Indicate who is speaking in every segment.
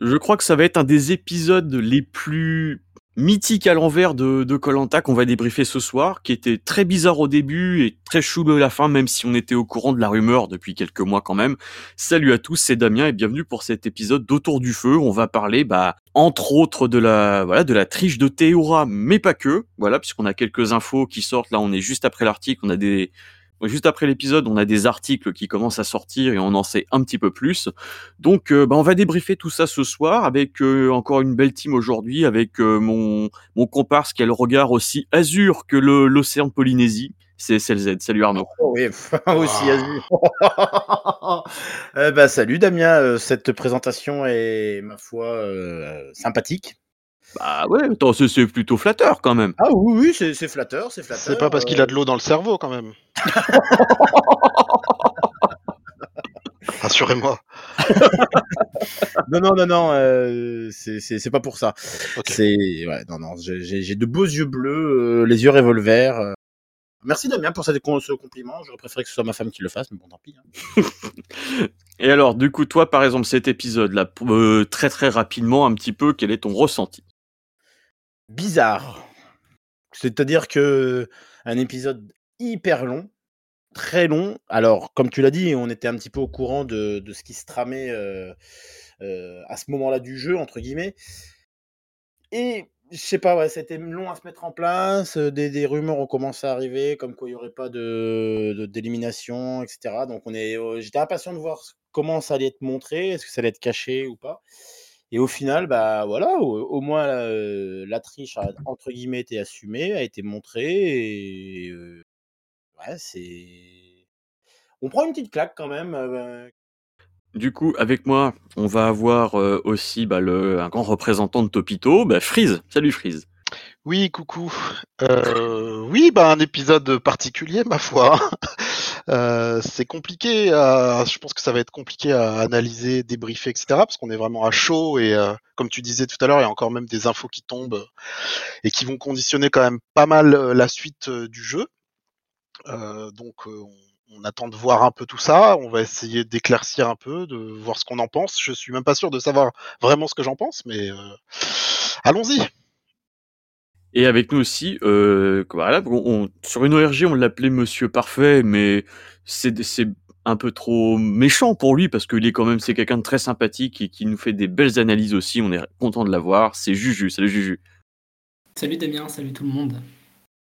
Speaker 1: Je crois que ça va être un des épisodes les plus mythiques à l'envers de Koh-Lanta qu'on va débriefer ce soir, qui était très bizarre au début et très chelou à la fin, même si on était au courant de la rumeur depuis quelques mois quand même. Salut à tous, c'est Damien et bienvenue pour cet épisode d'Autour du feu. On va parler, bah, entre autres de la, voilà, de la triche de Théora, mais pas que. Voilà, puisqu'on a quelques infos qui sortent. Là, on est juste après l'article. On a des, Juste après l'épisode, on a des articles qui commencent à sortir et on en sait un petit peu plus. Donc, euh, bah, on va débriefer tout ça ce soir avec euh, encore une belle team aujourd'hui, avec euh, mon, mon comparse qui a le regard aussi azur que l'océan de Polynésie. C'est CLZ. Salut Arnaud.
Speaker 2: Oh oui, aussi azur. bah, salut Damien, cette présentation est, ma foi, sympathique.
Speaker 1: Bah ouais, c'est plutôt flatteur quand même.
Speaker 2: Ah oui, oui, c'est flatteur, c'est flatteur.
Speaker 3: C'est pas parce qu'il a de l'eau dans le cerveau quand même. Rassurez-moi.
Speaker 2: non, non, non, non, euh, c'est pas pour ça. C'est ouais, non, non, j'ai de beaux yeux bleus, euh, les yeux revolver. Euh. Merci Damien pour ce compliment. J'aurais préféré que ce soit ma femme qui le fasse, mais bon, tant pis. Hein.
Speaker 1: Et alors, du coup, toi, par exemple, cet épisode-là, très très rapidement, un petit peu, quel est ton ressenti?
Speaker 2: Bizarre. C'est-à-dire que un épisode hyper long, très long. Alors, comme tu l'as dit, on était un petit peu au courant de, ce qui se tramait euh, euh, à ce moment-là du jeu, entre guillemets. Et je sais pas, ouais, c'était long à se mettre en place. Euh, des, rumeurs ont commencé à arriver, comme quoi il n'y aurait pas de d'élimination, etc. Donc, on est, j'étais impatient de voir comment ça allait être montré, est-ce que ça allait être caché ou pas. Et au final, bah voilà, au, moins la triche a entre guillemets été assumée, a été montrée et ouais, c'est on prend une petite claque quand même.
Speaker 1: Du coup, avec moi, on va avoir aussi bah, le, un grand représentant de Topito, bah, Freeze. Salut Freeze.
Speaker 3: Oui, coucou. Euh, oui, bah un épisode particulier, ma foi. Euh, c'est compliqué. je pense que ça va être compliqué à analyser, débriefer, etc. Parce qu'on est vraiment à chaud et euh, comme tu disais tout à l'heure, il y a encore même des infos qui tombent et qui vont conditionner quand même pas mal euh, la suite du jeu. donc on, attend de voir un peu tout ça. On va essayer d'éclaircir un peu, de voir ce qu'on en pense. Je suis même pas sûr de savoir vraiment ce que j'en pense, mais allons-y.
Speaker 1: Et avec nous aussi, euh, voilà, on, sur une ORG, on l'appelait Monsieur Parfait, mais c'est un peu trop méchant pour lui parce qu'il est quand même c'est quelqu'un de très sympathique et qui nous fait des belles analyses aussi. On est content de l'avoir. C'est Juju. Salut Juju.
Speaker 4: Salut Damien. Salut tout le monde.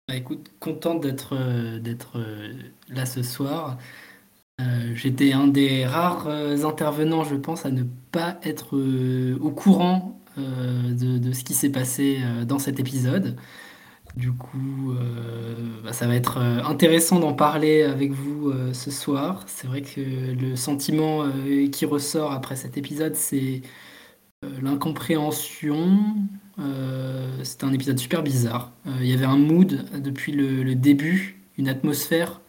Speaker 4: Bah, écoute, content d'être euh, euh, là ce soir. J'étais un des rares intervenants, je pense, à ne pas être au courant euh, de, ce qui s'est passé euh, dans cet épisode. Du coup, euh, bah, ça va être intéressant d'en parler avec vous ce soir. C'est vrai que le sentiment qui ressort après cet épisode, c'est l'incompréhension. C'était un épisode super bizarre. Il y avait un mood depuis le, début, une atmosphère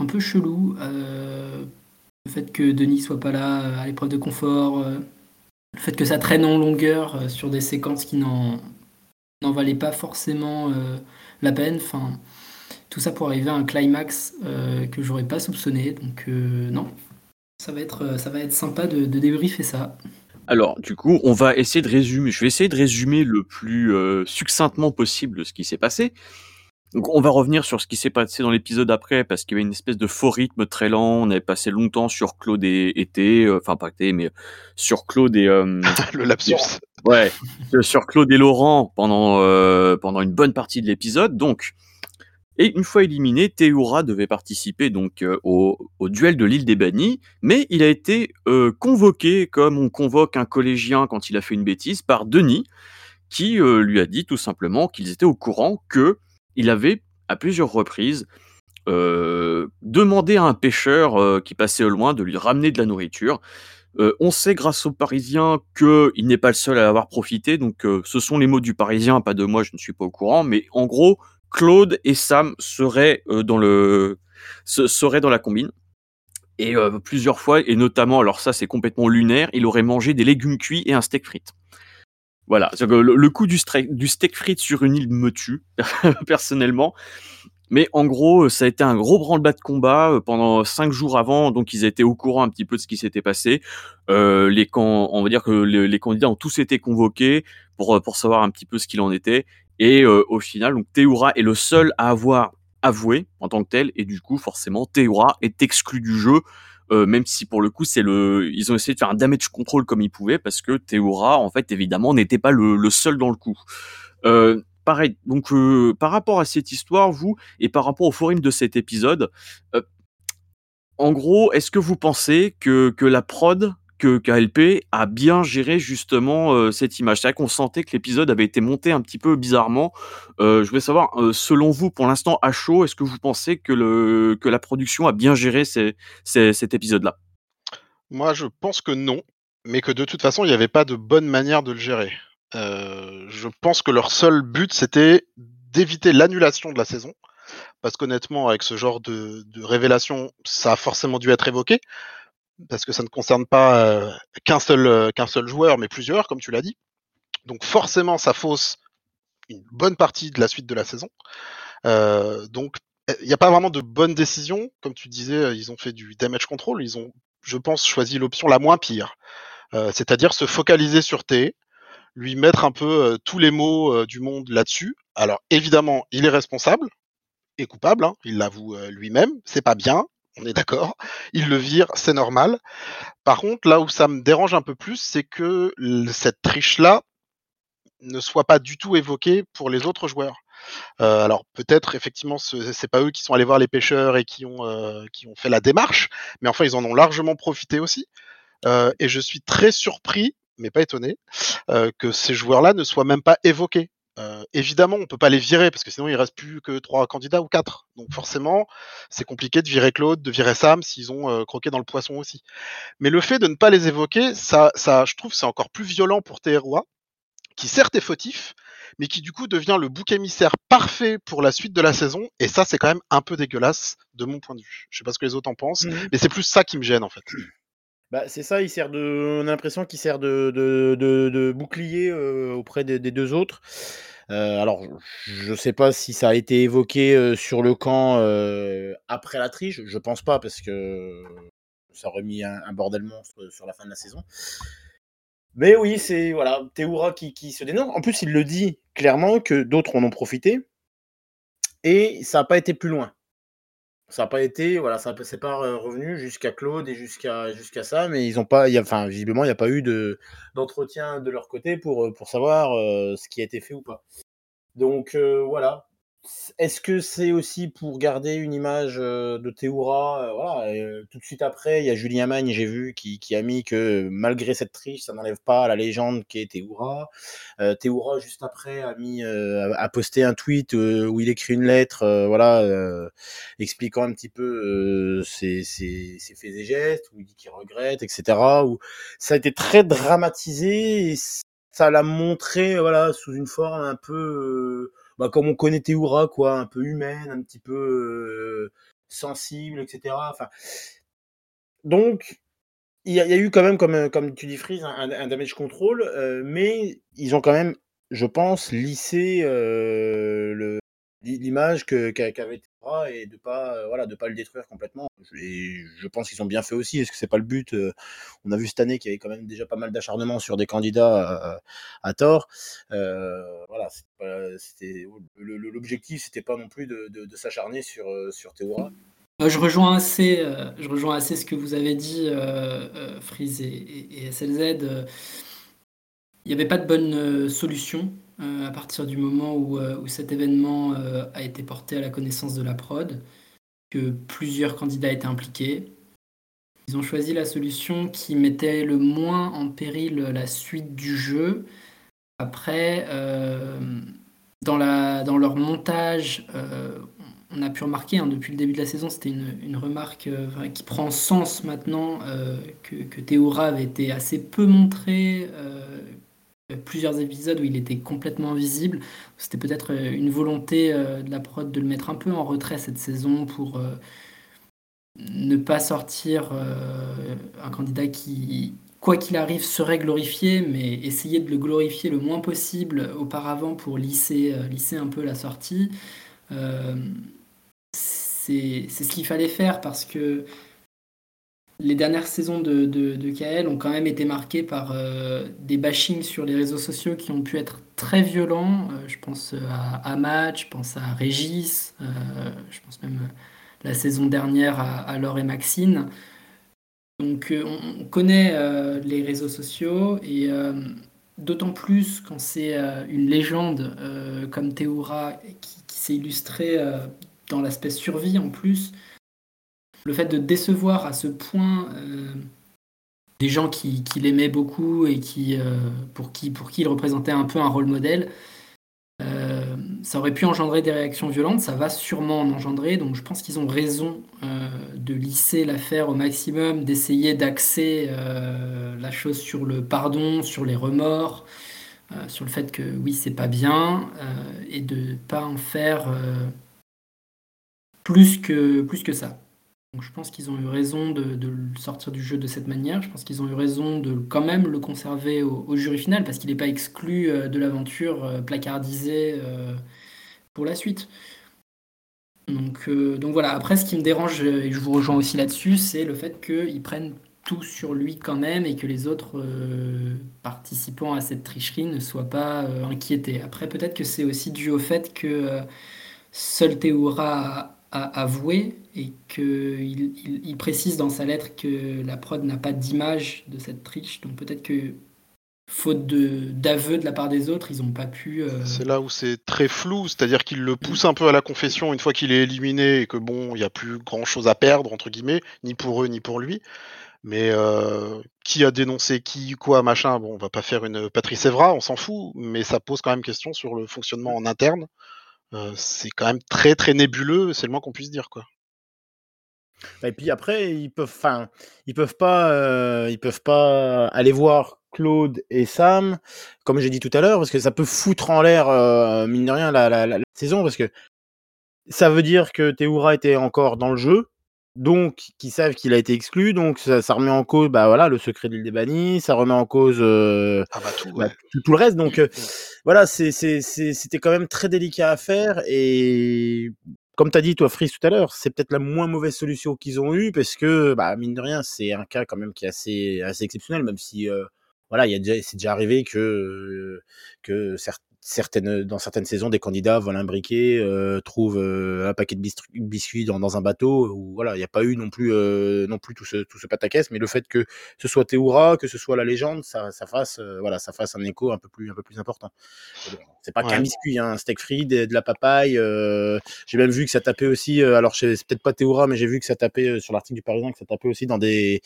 Speaker 4: un peu chelou. le fait que Denis soit pas là à l'épreuve de confort, le fait que ça traîne en longueur euh, sur des séquences qui n'en valaient pas forcément euh, la peine. Enfin, tout ça pour arriver à un climax euh, que j'aurais pas soupçonné. Donc non, ça va être, ça va être sympa de, de, débriefer ça.
Speaker 1: Alors, du coup, on va essayer de résumer. Je vais essayer de résumer le plus succinctement possible ce qui s'est passé. Donc on va revenir sur ce qui s'est passé dans l'épisode après, parce qu'il y avait une espèce de faux rythme très lent. On avait passé longtemps sur Claude et été, euh, enfin pas été, mais sur Claude et euh,
Speaker 3: le lapsus.
Speaker 1: Ouais, sur Claude et Laurent pendant euh, pendant une bonne partie de l'épisode. Donc et une fois éliminé, Théoura devait participer donc au, au, duel de l'île des bannis, mais il a été convoqué comme on convoque un collégien quand il a fait une bêtise par Denis, qui lui a dit tout simplement qu'ils étaient au courant que il avait à plusieurs reprises euh, demandé à un pêcheur euh, qui passait au loin de lui ramener de la nourriture. Euh, on sait grâce aux Parisiens qu'il n'est pas le seul à avoir profité, donc ce sont les mots du Parisien, pas de moi, je ne suis pas au courant, mais en gros, Claude et Sam seraient dans le seraient dans la combine. Et plusieurs fois, et notamment, alors ça c'est complètement lunaire, il aurait mangé des légumes cuits et un steak frites. Voilà, le, coup du, du, steak frites sur une île me tue, personnellement. Mais en gros, ça a été un gros branle-bas de combat pendant cinq jours avant, donc ils étaient au courant un petit peu de ce qui s'était passé. les on va dire que les, candidats ont tous été convoqués pour pour savoir un petit peu ce qu'il en était. Et au final, donc Théoura est le seul à avoir avoué en tant que tel, et du coup, forcément, Théoura est exclu du jeu. Même si pour le coup c'est le ils ont essayé de faire un damage control comme ils pouvaient parce que Théoura en fait évidemment n'était pas le, le, seul dans le coup. Euh, pareil, donc euh, par rapport à cette histoire, vous, et par rapport au forum de cet épisode, euh, en gros, est-ce que vous pensez que, que la prod, que KLP a bien géré justement euh, cette image C'est vrai qu'on sentait que l'épisode avait été monté un petit peu bizarrement. je voulais savoir, selon vous, pour l'instant à chaud, est-ce que vous pensez que, le, que la production a bien géré cet épisode-là?
Speaker 3: Moi, je pense que non, mais que de toute façon, il n'y avait pas de bonne manière de le gérer. Euh, je pense que leur seul but, c'était d'éviter l'annulation de la saison. Parce qu'honnêtement, avec ce genre de, révélation, ça a forcément dû être évoqué. Parce que ça ne concerne pas euh, qu'un seul, euh, qu'un seul joueur, mais plusieurs, comme tu l'as dit. Donc forcément, ça fausse une bonne partie de la suite de la saison. donc il n'y a pas vraiment de bonne décision. Comme tu disais, ils ont fait du damage control. Ils ont, je pense, choisi l'option la moins pire. c'est-à-dire se focaliser sur T, lui mettre un peu tous les mots du monde là-dessus. Alors évidemment, il est responsable et coupable, hein, il l'avoue lui-même, c'est pas bien, on est d'accord. Il le vire, c'est normal. Par contre, là où ça me dérange un peu plus, c'est que cette triche-là ne soit pas du tout évoquée pour les autres joueurs. alors peut-être effectivement c'est pas eux qui sont allés voir les pêcheurs et qui ont qui ont fait la démarche, mais enfin ils en ont largement profité aussi. et je suis très surpris mais pas étonné, euh, que ces joueurs-là ne soient même pas évoqués. Euh, évidemment, on peut pas les virer parce que sinon il reste plus que trois candidats ou quatre. Donc forcément, c'est compliqué de virer Claude, de virer Sam s'ils ont euh, croqué dans le poisson aussi. Mais le fait de ne pas les évoquer, ça, ça je trouve, c'est encore plus violent pour TROA, qui certes est fautif, mais qui du coup devient le bouc émissaire parfait pour la suite de la saison. Et ça, c'est quand même un peu dégueulasse de mon point de vue. Je sais pas ce que les autres en pensent, mmh mais c'est plus ça qui me gêne en fait.
Speaker 2: Bah, c'est ça, il sert de on a l'impression qu'il sert de de de bouclier, auprès des des 2 autres. alors, je sais pas si ça a été évoqué, sur le camp, après la triche. Je pense pas parce que ça aurait mis un bordel monstre, sur la fin de la saison. Mais oui, c'est voilà, Théoura qui qui se dénonce. En plus, il le dit clairement que d'autres en ont profité et ça a pas été plus loin ça n'a pas été, voilà, ça c'est pas revenu jusqu'à Claude et jusqu'à jusqu'à ça, mais ils ont pas, y a, enfin visiblement il n'y a pas eu de d'entretien de leur côté pour pour savoir ce qui a été fait ou pas. Donc voilà, est-ce que c'est aussi pour garder une image de Théoura voilà, Tout de suite après, il y a Julien Magne, j'ai vu, qui, a mis que malgré cette triche, ça n'enlève pas la légende qui est Théoura. Théoura, juste après, a, mis, a posté un tweet où il écrit une lettre voilà, expliquant un petit peu ses, ses, ses, faits et gestes, où il dit qu'il regrette, etc. Où ça a été très dramatisé et ça l'a montré voilà, sous une forme un peu bah, comme on connaît Théoura, quoi, un peu humaine, un petit peu euh, sensible, etc. Enfin, donc, il y, a eu quand même, comme, comme tu dis, Freeze, un, damage control, euh, mais ils ont quand même, je pense, lissé euh, le, l'image que qu'avait Théoura et de pas voilà de pas le détruire complètement. Et je pense qu'ils ont bien fait aussi. Est-ce que c'est pas le but on a vu cette année qu'il y avait quand même déjà pas mal d'acharnement sur des candidats à, tort. Voilà c'était l'objectif c'était pas non plus de, s'acharner sur sur
Speaker 4: je rejoins assez je rejoins assez ce que vous avez dit Freeze et, et SLZ il n'y avait pas de bonne solution euh, à partir du moment où, euh, cet événement euh, a été porté à la connaissance de la prod, que plusieurs candidats étaient impliqués. Ils ont choisi la solution qui mettait le moins en péril la suite du jeu. Après, dans, leur montage, on a pu remarquer hein, depuis le début de la saison, c'était une, remarque qui prend sens maintenant, que, que Théora avait été assez peu montré, plusieurs épisodes où il était complètement invisible. C'était peut-être euh, une volonté euh, de la prod de le mettre un peu en retrait cette saison pour euh, ne pas sortir un candidat qui, quoi qu'il arrive, serait glorifié, mais essayer de le glorifier le moins possible auparavant pour lisser, lisser un peu la sortie. c'est ce qu'il fallait faire parce que les dernières saisons de, de, KL ont quand même été marquées par euh, des bashings sur les réseaux sociaux qui ont pu être très violents. Euh, je pense à Ahmad, je pense à Régis, euh, je pense même la saison dernière à, Laure et Maxine. Donc on, connaît les réseaux sociaux et d'autant plus quand c'est une légende comme Théoura qui, qui s'est illustrée dans l'aspect survie en plus le fait de décevoir à ce point euh, des gens qui, l'aimaient beaucoup et qui, euh, pour, qui, pour qui il représentait un peu un rôle modèle, euh, ça aurait pu engendrer des réactions violentes, ça va sûrement en engendrer, donc je pense qu'ils ont raison de lisser l'affaire au maximum, d'essayer d'axer la chose sur le pardon, sur les remords, sur le fait que oui, c'est pas bien, et de pas en faire plus, que, plus que ça. Donc je pense qu'ils ont eu raison de, le sortir du jeu de cette manière. Je pense qu'ils ont eu raison de quand même le conserver au, jury final parce qu'il n'est pas exclu euh, de l'aventure euh, placardisée euh, pour la suite. Donc, donc voilà, après ce qui me dérange, et je vous rejoins aussi là-dessus, c'est le fait qu'ils prennent tout sur lui quand même et que les autres participants à cette tricherie ne soient pas inquiétés. Après peut-être que c'est aussi dû au fait que seul Théoura a avoué et qu'il il, précise dans sa lettre que la prod n'a pas d'image de cette triche. Donc peut-être que, faute d'aveu de, la part des autres, ils n'ont pas pu. Euh,
Speaker 3: c'est là où c'est très flou, c'est-à-dire qu'il le pousse un peu à la confession une fois qu'il est éliminé et que bon, il n'y a plus grand-chose à perdre, entre guillemets, ni pour eux ni pour lui. Mais euh, qui a dénoncé qui, quoi, machin, bon, on va pas faire une Patrice Evra, on s'en fout, mais ça pose quand même question sur le fonctionnement en interne. C'est quand même très très nébuleux, c'est le moins qu'on puisse dire quoi.
Speaker 2: Bah, et puis après, ils peuvent, enfin, ils peuvent pas, ils peuvent pas aller voir Claude et Sam, comme j'ai dit tout à l'heure, parce que ça peut foutre en l'air, euh, mine de rien, la, saison, parce que ça veut dire que Théoura était encore dans le jeu, donc qui savent qu'il a été exclu, donc ça, ça, remet en cause, bah voilà, le secret de l'île des bannis, ça remet en cause euh,
Speaker 3: ah bah tout,
Speaker 2: bah, tout, tout, le reste, donc euh, voilà, c'était quand même très délicat à faire et comme tu as dit, toi, Frise, tout à l'heure, c'est peut-être la moins mauvaise solution qu'ils ont eue parce que, bah, mine de rien, c'est un cas quand même qui est assez, assez exceptionnel, même si, euh, voilà, il c'est déjà arrivé que, que certains certaines, dans certaines saisons, des candidats volent un briquet, euh, trouvent euh, un paquet de biscuits dans, dans un bateau. Où, voilà, il n'y a pas eu non plus, euh, non plus tout ce, tout ce pataquès, mais le fait que ce soit Théoura, que ce soit la légende, ça, ça fasse, euh, voilà, ça fasse un écho un peu plus, un peu plus important. C'est pas qu'un biscuit, hein, un steak frit, de, de la papaye. Euh, j'ai même vu que ça tapait aussi. alors, c'est peut-être pas Théoura, mais j'ai vu que ça tapait sur l'article du Parisien que ça tapait aussi dans des,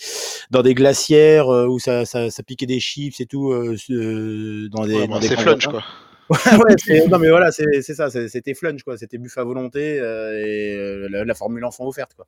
Speaker 2: dans des glacières où ça, ça, ça piquait des chips et tout. dans des,
Speaker 3: ouais,
Speaker 2: dans
Speaker 3: des flunch, quoi.
Speaker 2: Ouais, non mais voilà, c'est ça, c'était flunch quoi, c'était buff à volonté euh, et euh, la, la, formule enfant offerte quoi.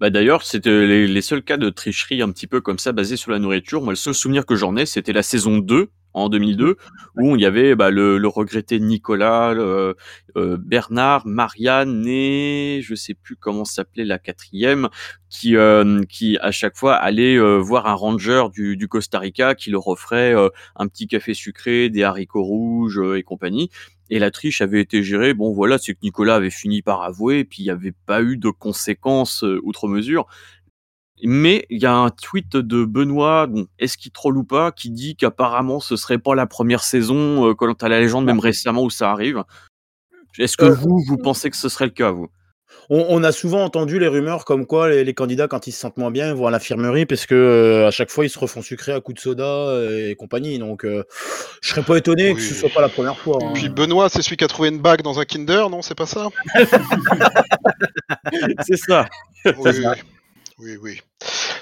Speaker 1: Bah d'ailleurs, c'était les, les, seuls cas de tricherie un petit peu comme ça basés sur la nourriture. Moi, le seul souvenir que j'en ai, c'était la saison 2 en 2002 où il y avait bah, le, le, regretté Nicolas, euh, Bernard, Marianne et je sais plus comment s'appelait la quatrième qui euh, qui à chaque fois allait euh, voir un ranger du, du, Costa Rica qui leur offrait euh, un petit café sucré, des haricots rouges et compagnie. Et la triche avait été gérée. Bon, voilà, c'est que Nicolas avait fini par avouer, puis il n'y avait pas eu de conséquences outre mesure. Mais il y a un tweet de Benoît, bon, est-ce qu'il troll ou pas, qui dit qu'apparemment ce serait pas la première saison, euh, quand à la légende, même récemment où ça arrive. Est-ce que euh, vous, vous pensez que ce serait le cas, vous?
Speaker 2: On, on, a souvent entendu les rumeurs comme quoi les, les, candidats, quand ils se sentent moins bien, ils vont à l'infirmerie parce que euh, à chaque fois ils se refont sucrer à coups de soda et compagnie. Donc, euh, je serais pas étonné oui. que ce soit pas la première fois.
Speaker 3: Hein. Puis Benoît, c'est celui qui a trouvé une bague dans un Kinder, non? C'est pas ça?
Speaker 1: C'est ça.
Speaker 3: Oui, ça. Oui, oui.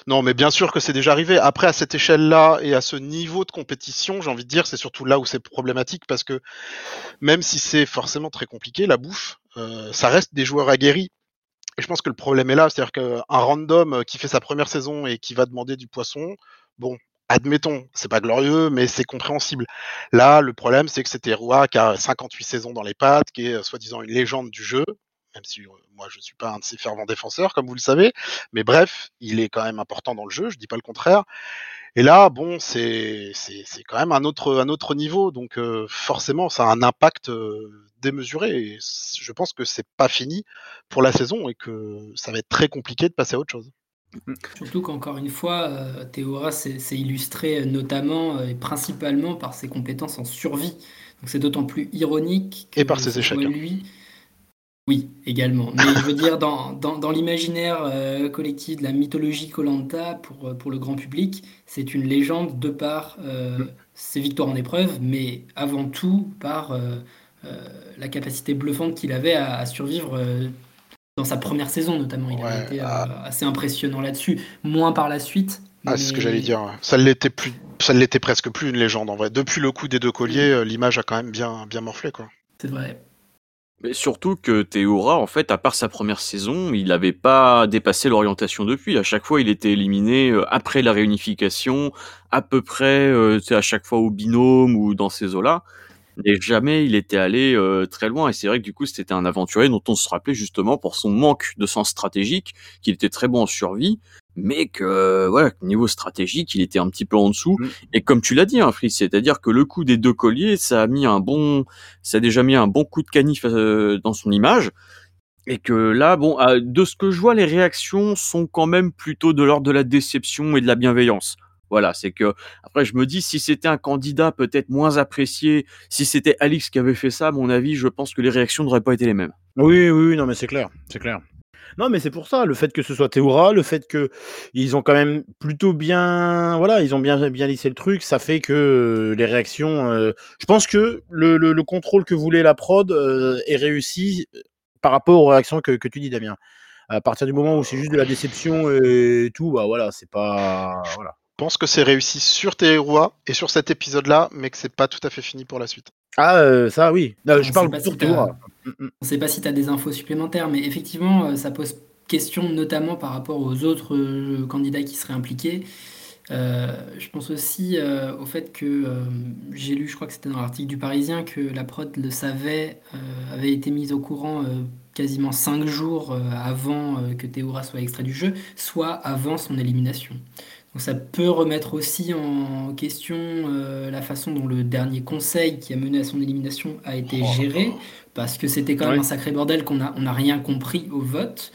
Speaker 3: Non, mais bien sûr que c'est déjà arrivé. Après, à cette échelle-là et à ce niveau de compétition, j'ai envie de dire, c'est surtout là où c'est problématique parce que même si c'est forcément très compliqué, la bouffe, euh, ça reste des joueurs aguerris. Et je pense que le problème est là, c'est-à-dire qu'un random qui fait sa première saison et qui va demander du poisson, bon, admettons, c'est pas glorieux, mais c'est compréhensible. Là, le problème, c'est que c'était Roy qui a 58 saisons dans les pattes, qui est soi-disant une légende du jeu, même si moi je suis pas un de ses fervents défenseurs, comme vous le savez. Mais bref, il est quand même important dans le jeu, je dis pas le contraire. Et là, bon, c'est quand même un autre un autre niveau, donc forcément, ça a un impact démesuré. Et je pense que c'est pas fini pour la saison et que ça va être très compliqué de passer à autre chose.
Speaker 4: Surtout qu'encore une fois, euh, Théora s'est illustré notamment et principalement par ses compétences en survie. Donc c'est d'autant plus ironique
Speaker 3: que et par ses échecs. Hein.
Speaker 4: Lui, oui, également. Mais je veux dire, dans, dans, l'imaginaire euh, collectif de la mythologie Colanta pour, euh, pour le grand public, c'est une légende de par euh, mm. ses victoires en épreuve, mais avant tout par la capacité bluffante qu'il avait à, survivre dans sa première saison, notamment. Il a été ah. assez impressionnant là-dessus. Moins par la suite.
Speaker 3: Ah, c'est ce que j'allais dire. Ça l'était plus, ça l'était presque plus une légende en vrai. Depuis le coup des deux colliers, l'image a quand même bien, bien morflé, quoi.
Speaker 4: C'est vrai.
Speaker 1: Mais surtout que Théora, en fait, à part sa première saison, il n'avait pas dépassé l'orientation depuis. À chaque fois, il était éliminé euh, après la réunification, à peu près, euh, à chaque fois au binôme ou dans ces eaux-là. Et jamais il était allé euh, très loin. Et c'est vrai que du coup, c'était un aventurier dont on se rappelait justement pour son manque de sens stratégique, qu'il était très bon en survie, mais que voilà, niveau stratégique, il était un petit peu en dessous. Mm. Et comme tu l'as dit, hein, Fritz, c'est-à-dire que le coup des deux colliers, ça a mis un bon, ça a déjà mis un bon coup de canif euh, dans son image. Et que là, bon, de ce que je vois, les réactions sont quand même plutôt de l'ordre de la déception et de la bienveillance. Voilà, c'est que après je me dis si c'était un candidat peut-être moins apprécié, si c'était Alix qui avait fait ça, à mon avis, je pense que les réactions n'auraient pas été les mêmes.
Speaker 2: Oui, oui, non, mais c'est clair, c'est clair. Non, mais c'est pour ça, le fait que ce soit Théoura, le fait que ils ont quand même plutôt bien, voilà, ils ont bien bien lissé le truc, ça fait que euh, les réactions, euh, je pense que le, le, contrôle que voulait la prod euh, est réussi par rapport aux réactions que, que tu dis, Damien. À partir du moment où c'est juste de la déception et tout, bah voilà, c'est pas, voilà.
Speaker 3: Je pense que c'est réussi sur Théoura et sur cet épisode-là, mais que c'est pas tout à fait fini pour la suite.
Speaker 2: Ah, ça oui. je parle pour Théoura.
Speaker 4: On ne sait pas si tu as des infos supplémentaires, mais effectivement, euh, ça pose question notamment par rapport aux autres euh, candidats qui seraient impliqués. Euh, je pense aussi au fait que j'ai lu, je crois que c'était dans l'article du Parisien, que la prod le savait, avait été mise au courant quasiment cinq jours avant que Théora soit extrait du jeu, soit avant son élimination. Donc ça peut remettre aussi en question la façon dont le dernier conseil qui a mené à son élimination a été oh géré parce que c'était quand même un sacré bordel qu'on n'a on a rien compris au vote.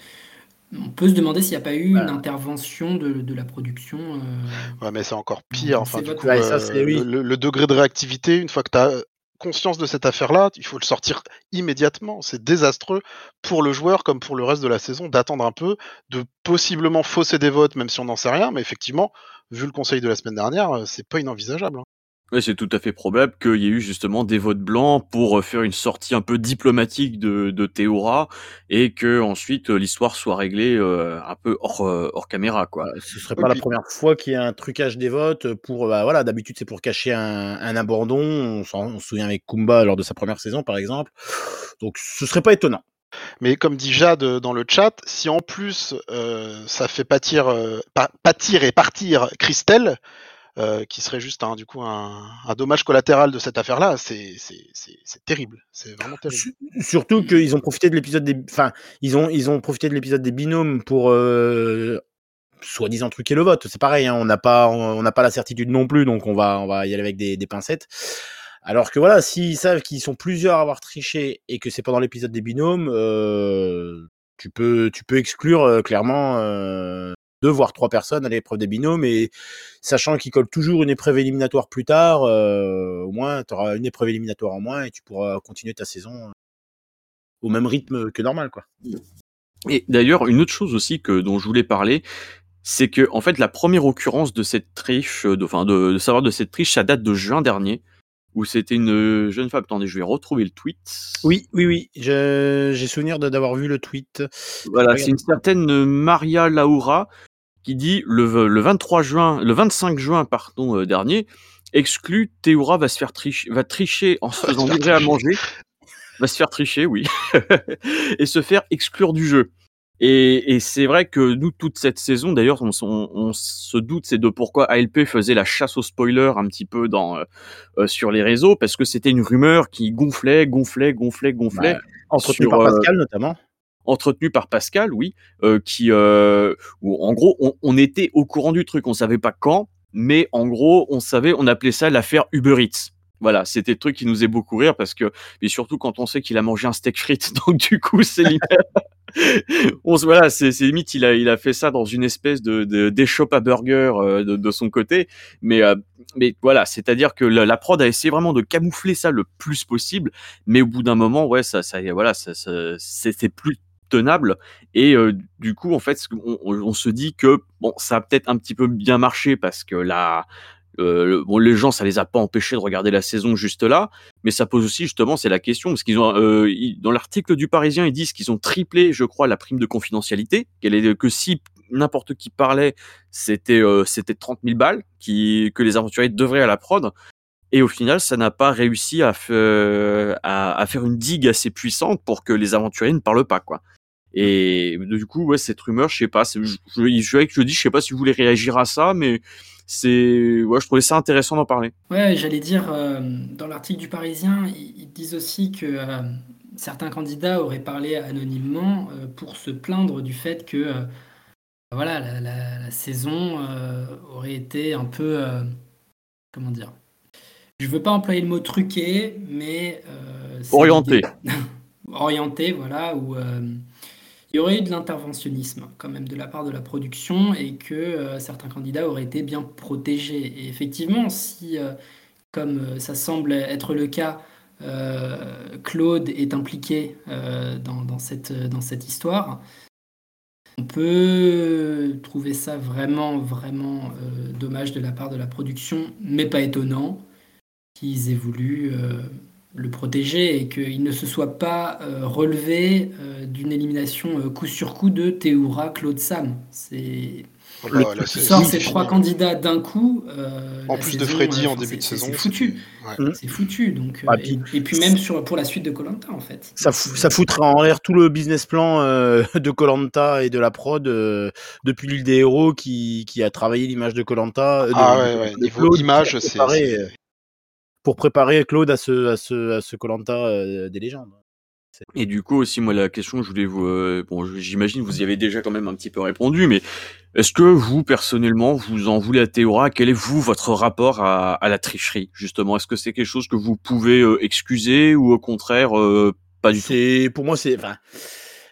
Speaker 4: On peut se demander s'il n'y a pas eu une intervention de, de la production. Euh,
Speaker 3: ouais, mais c'est encore pire. Enfin, du coup, euh, le, degré de réactivité, une fois que tu as conscience de cette affaire-là, il faut le sortir immédiatement. C'est désastreux pour le joueur comme pour le reste de la saison d'attendre un peu, de possiblement fausser des votes, même si on n'en sait rien. Mais effectivement, vu le conseil de la semaine dernière, euh, c'est pas inenvisageable.
Speaker 1: C'est tout à fait probable qu'il y ait eu justement des votes blancs pour euh, faire une sortie un peu diplomatique de, de Théora et que ensuite euh, l'histoire soit réglée euh, un peu hors, hors caméra quoi.
Speaker 2: Ce serait pas la première fois qu'il y a un trucage des votes pour bah, voilà d'habitude c'est pour cacher un, un abandon. On, on, se souvient avec Kumba lors de sa première saison par exemple. Donc ce serait pas étonnant.
Speaker 3: Mais comme dit Jade dans le chat, si en plus ça fait pâtir, pâtir et partir Christelle, euh, qui serait juste un, du coup un, un dommage collatéral de cette affaire-là, c'est terrible. C'est vraiment terrible.
Speaker 2: Surtout qu'ils ont profité de l'épisode des, enfin, ils ont ils ont profité de l'épisode des binômes pour euh, soi-disant truquer le vote. C'est pareil, hein, on n'a pas on n'a pas la certitude non plus, donc on va on va y aller avec des, des pincettes. Alors que voilà, s'ils savent qu'ils sont plusieurs à avoir triché et que c'est pendant l'épisode des binômes, euh, tu peux tu peux exclure euh, clairement euh, deux voire trois personnes à l'épreuve des binômes et sachant qu'ils collent toujours une épreuve éliminatoire plus tard, euh, au moins tu auras une épreuve éliminatoire en moins et tu pourras continuer ta saison euh, au même rythme que normal quoi.
Speaker 1: Et d'ailleurs une autre chose aussi que dont je voulais parler, c'est que en fait la première occurrence de cette triche, de, enfin de, savoir de cette triche, ça date de juin dernier où c'était une jeune femme. Attendez, je vais retrouver le tweet.
Speaker 2: Oui, oui, oui. J'ai souvenir d'avoir vu le tweet.
Speaker 1: Voilà, c'est une certaine Maria Laura qui dit le, le 23 juin, le 25 juin pardon euh, dernier, exclut Théoura va se faire tricher, va tricher en se faisant livrer à manger, va se faire tricher, oui, et se faire exclure du jeu. Et, et c'est vrai que nous, toute cette saison, d'ailleurs, on, on, se doute, c'est de pourquoi ALP faisait la chasse aux spoilers un petit peu dans, euh, euh, sur les réseaux, parce que c'était une rumeur qui gonflait, gonflait, gonflait, gonflait. Bah,
Speaker 2: entretenue par Pascal, notamment.
Speaker 1: Entretenu par Pascal, oui, euh, qui, euh, où, en gros, on, on était au courant du truc, on savait pas quand, mais en gros, on savait, on appelait ça l'affaire Uber Eats. Voilà, c'était le truc qui nous faisait beaucoup rire parce que, et surtout quand on sait qu'il a mangé un steak frites, donc du coup, c'est limite, on se, voilà, c'est limite, il a, il a fait ça dans une espèce de, de d'échoppe à burger euh, de, de son côté, mais, euh, mais voilà, c'est-à-dire que la, la prod a essayé vraiment de camoufler ça le plus possible, mais au bout d'un moment, ouais, ça, ça, voilà, ça, ça c'était plus tenable. Et euh, du coup en fait on, se dit que bon ça a peut-être un petit peu bien marché parce que là euh, bon les gens ça les a pas empêchés de regarder la saison juste là. Mais ça pose aussi justement c'est la question parce qu'ils ont euh, dans l'article du Parisien ils disent qu'ils ont triplé je crois la prime de confidentialité qu'elle est que si n'importe qui parlait c'était euh, c'était 30 000 balles qui que les aventuriers devraient à la prod. Et au final, ça n'a pas réussi à, à, à faire une digue assez puissante pour que les aventuriers ne parlent pas, quoi. Et du coup, ouais, cette rumeur, je sais pas, je, je, je, je dis, je sais pas si vous voulez réagir à ça, mais c'est, ouais, je trouvais ça intéressant d'en parler.
Speaker 4: Ouais, j'allais dire, euh, dans l'article du Parisien, ils, ils disent aussi que euh, certains candidats auraient parlé anonymement euh, pour se plaindre du fait que voilà, la, la- la saison aurait été un peu, comment dire, je veux pas employer le mot truqué, mais
Speaker 1: Orienté.
Speaker 4: orienté, voilà, euh, il y aurait eu de l'interventionnisme quand même de la part de la production et que euh, certains candidats auraient été bien protégés. Et effectivement, si, euh, comme euh, ça semble être le cas, Claude est impliqué dans, dans cette, dans cette histoire, on peut trouver ça vraiment, vraiment dommage de la part de la production, mais pas étonnant qu'ils aient voulu le protéger et qu'il ne se soit pas euh, relevé euh, d'une élimination euh, coup sur coup de Théoura Claude Sam. C'est
Speaker 3: Oh bah,
Speaker 4: tu
Speaker 3: c'est-
Speaker 4: sors ces
Speaker 3: fini.
Speaker 4: trois candidats d'un coup. euh,
Speaker 3: En plus de Freddy
Speaker 4: euh,
Speaker 3: en début de saison,
Speaker 4: c'est foutu.
Speaker 3: ouais.
Speaker 4: C'est foutu. Donc, euh,
Speaker 2: Ah,
Speaker 4: et,
Speaker 2: puis-
Speaker 4: et puis même sur, pour la suite de Colanta en fait.
Speaker 2: Ça, fout- ça foutrait en l'air tout le business plan euh, de Colanta et de la prod euh, depuis l'île des héros qui, qui a travaillé l'image de Colanta.
Speaker 3: Ah ouais, ouais, niveau image, c'est- c'est-
Speaker 2: pour préparer Claude à ce à ce à ce Colanta des légendes.
Speaker 1: Et du coup aussi, moi, la question, je voulais vous, euh, bon, j'imagine vous y avez déjà quand même un petit peu répondu, mais est-ce que vous, personnellement, vous en voulez à Théora? Quel est, vous, votre rapport à, à la tricherie, justement? Est-ce que c'est quelque chose que vous pouvez euh, excuser ou au contraire, euh, pas du tout?
Speaker 2: C'est pour moi c'est enfin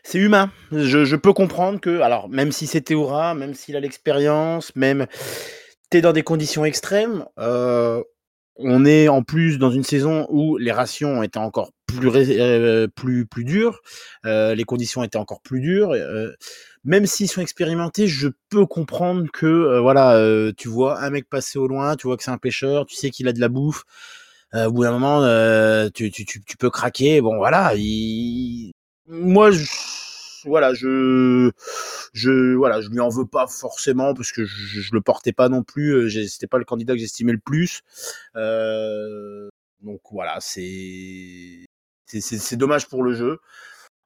Speaker 2: c'est humain. Je, je peux comprendre que alors même si c'est Théora, même s'il a l'expérience, même t'es dans des conditions extrêmes. On est en plus dans une saison où les rations étaient encore plus euh, plus plus dures, euh, les conditions étaient encore plus dures. euh, même s'ils sont expérimentés, je peux comprendre que euh, voilà, euh, tu vois un mec passer au loin, tu vois que c'est un pêcheur, tu sais qu'il a de la bouffe. Au bout d'un moment, tu, tu, tu, tu peux craquer. Bon, voilà. Il... Moi, je, voilà, je, je, voilà, je lui en veux pas forcément parce que je, je le portais pas non plus. euh, C'était pas le candidat que j'estimais le plus. Euh, donc voilà, c'est, c'est, dommage pour le jeu.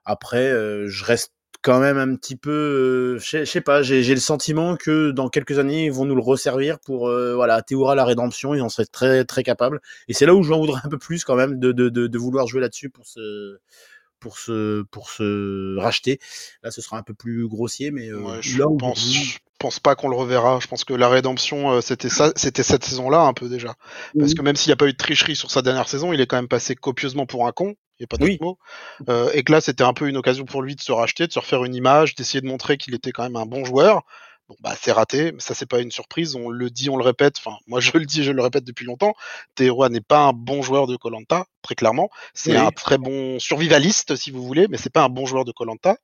Speaker 2: Après, euh, je reste quand même un petit peu, je sais- pas, j'ai le sentiment que dans quelques années, ils vont nous le resservir pour, euh, voilà, Théora la rédemption, ils en seraient très très capables. Et c'est là où j'en voudrais un peu plus quand même de, de, de, vouloir jouer là-dessus pour se, pour se, pour se racheter. Là, ce sera un peu plus grossier, mais euh,
Speaker 3: Ouais, je
Speaker 2: là
Speaker 3: pense, je pense pas qu'on le reverra. Je pense que la rédemption, euh, c'était ça, c'était cette saison-là un peu déjà. Parce que même s'il n'y a pas eu de tricherie sur sa dernière saison, il est quand même passé copieusement pour un con. Il n'y a pas d'autre
Speaker 2: Oui.
Speaker 3: mot. Euh, et que là, c'était un peu une occasion pour lui de se racheter, de se refaire une image, d'essayer de montrer qu'il était quand même un bon joueur. Bon, bah, c'est raté, mais ça, c'est pas une surprise. On le dit, on le répète. Enfin, moi, je le dis, je le répète depuis longtemps. Théroa n'est pas un bon joueur de Colanta, très clairement. C'est
Speaker 2: Oui.
Speaker 3: un très bon survivaliste, si vous voulez, mais c'est pas un bon joueur de Colanta.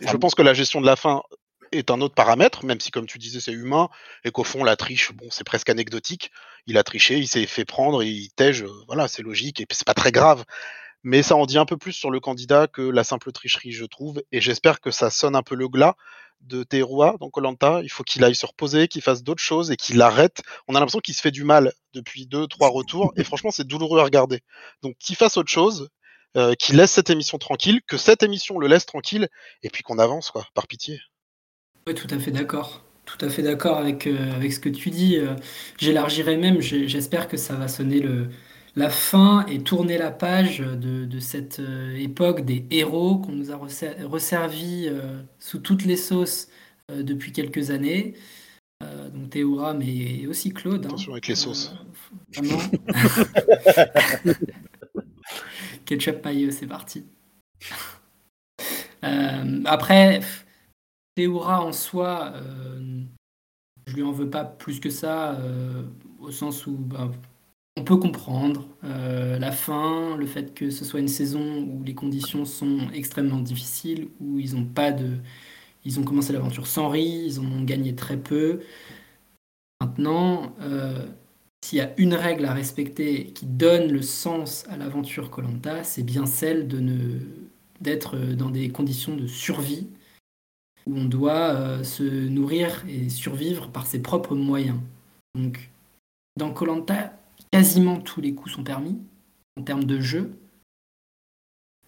Speaker 3: Je pense que la gestion de la fin est un autre paramètre, même si, comme tu disais, c'est humain, et qu'au fond, la triche, bon, c'est presque anecdotique. Il a triché, il s'est fait prendre, il tège, euh, voilà, c'est logique, et c'est pas très grave. Mais ça en dit un peu plus sur le candidat que la simple tricherie, je trouve, et j'espère que ça sonne un peu le glas de Teruah dans Colanta. Il faut qu'il aille se reposer, qu'il fasse d'autres choses et qu'il arrête. On a l'impression qu'il se fait du mal depuis deux, trois retours, et franchement, c'est douloureux à regarder. Donc, qu'il fasse autre chose, euh, qu'il laisse cette émission tranquille, que cette émission le laisse tranquille, et puis qu'on avance, quoi, par pitié.
Speaker 4: Oui, tout à fait d'accord. Tout à fait d'accord avec, euh, avec ce que tu dis. Euh, J'élargirais même, j'espère que ça va sonner le, la fin et tourner la page de, cette euh, époque des héros qu'on nous a resservis euh, sous toutes les sauces euh, depuis quelques années. donc Théoura, mais aussi Claude.
Speaker 3: Hein. Attention avec les sauces.
Speaker 4: vraiment. Ketchup maillot, c'est parti. après, Théoura en soi, je lui en veux pas plus que ça, au sens où bah, on peut comprendre euh, la fin, le fait que ce soit une saison où les conditions sont extrêmement difficiles, où ils ont pas de, ils ont commencé l'aventure sans riz, ils ont gagné très peu. Maintenant, euh, s'il y a une règle à respecter qui donne le sens à l'aventure Colanta, c'est bien celle de ne d'être dans des conditions de survie où on doit euh, se nourrir et survivre par ses propres moyens. Donc, dans Colanta, quasiment tous les coups sont permis en termes de jeu.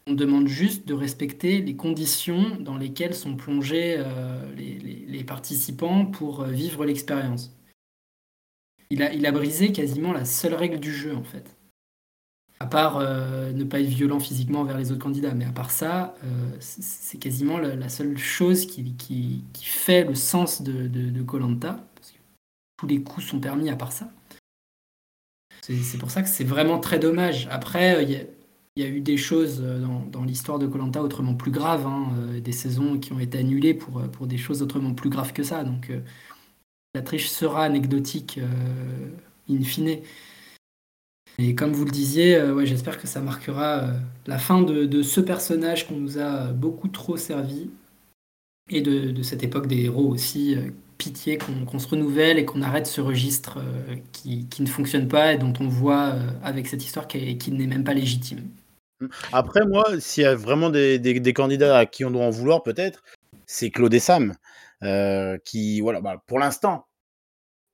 Speaker 4: On demande juste de respecter les conditions dans lesquelles sont plongés euh, les, participants pour euh, vivre l'expérience. Il a, brisé quasiment la seule règle du jeu en fait. À part euh, ne pas être violent physiquement envers les autres candidats, mais à part ça, c'est quasiment la, seule chose qui, fait le sens de Colanta. Tous les coups sont permis à part ça. C'est pour ça que c'est vraiment très dommage. Après, il y, a eu des choses euh, dans, l'histoire de Colanta autrement plus graves, hein, euh, des saisons qui ont été annulées pour, euh, des choses autrement plus graves que ça. Donc la triche sera anecdotique in fine. Et comme vous le disiez, j'espère que ça marquera la fin de, ce personnage qu'on nous a beaucoup trop servi et de, cette époque des héros aussi pitié qu'on se renouvelle et qu'on arrête ce registre euh, qui, ne fonctionne pas et dont on voit euh, avec cette histoire qui, n'est même pas légitime.
Speaker 2: Après, moi, s'il y a vraiment des, candidats à qui on doit en vouloir, peut-être, c'est Claude et Sam, euh, qui, voilà, bah, pour l'instant,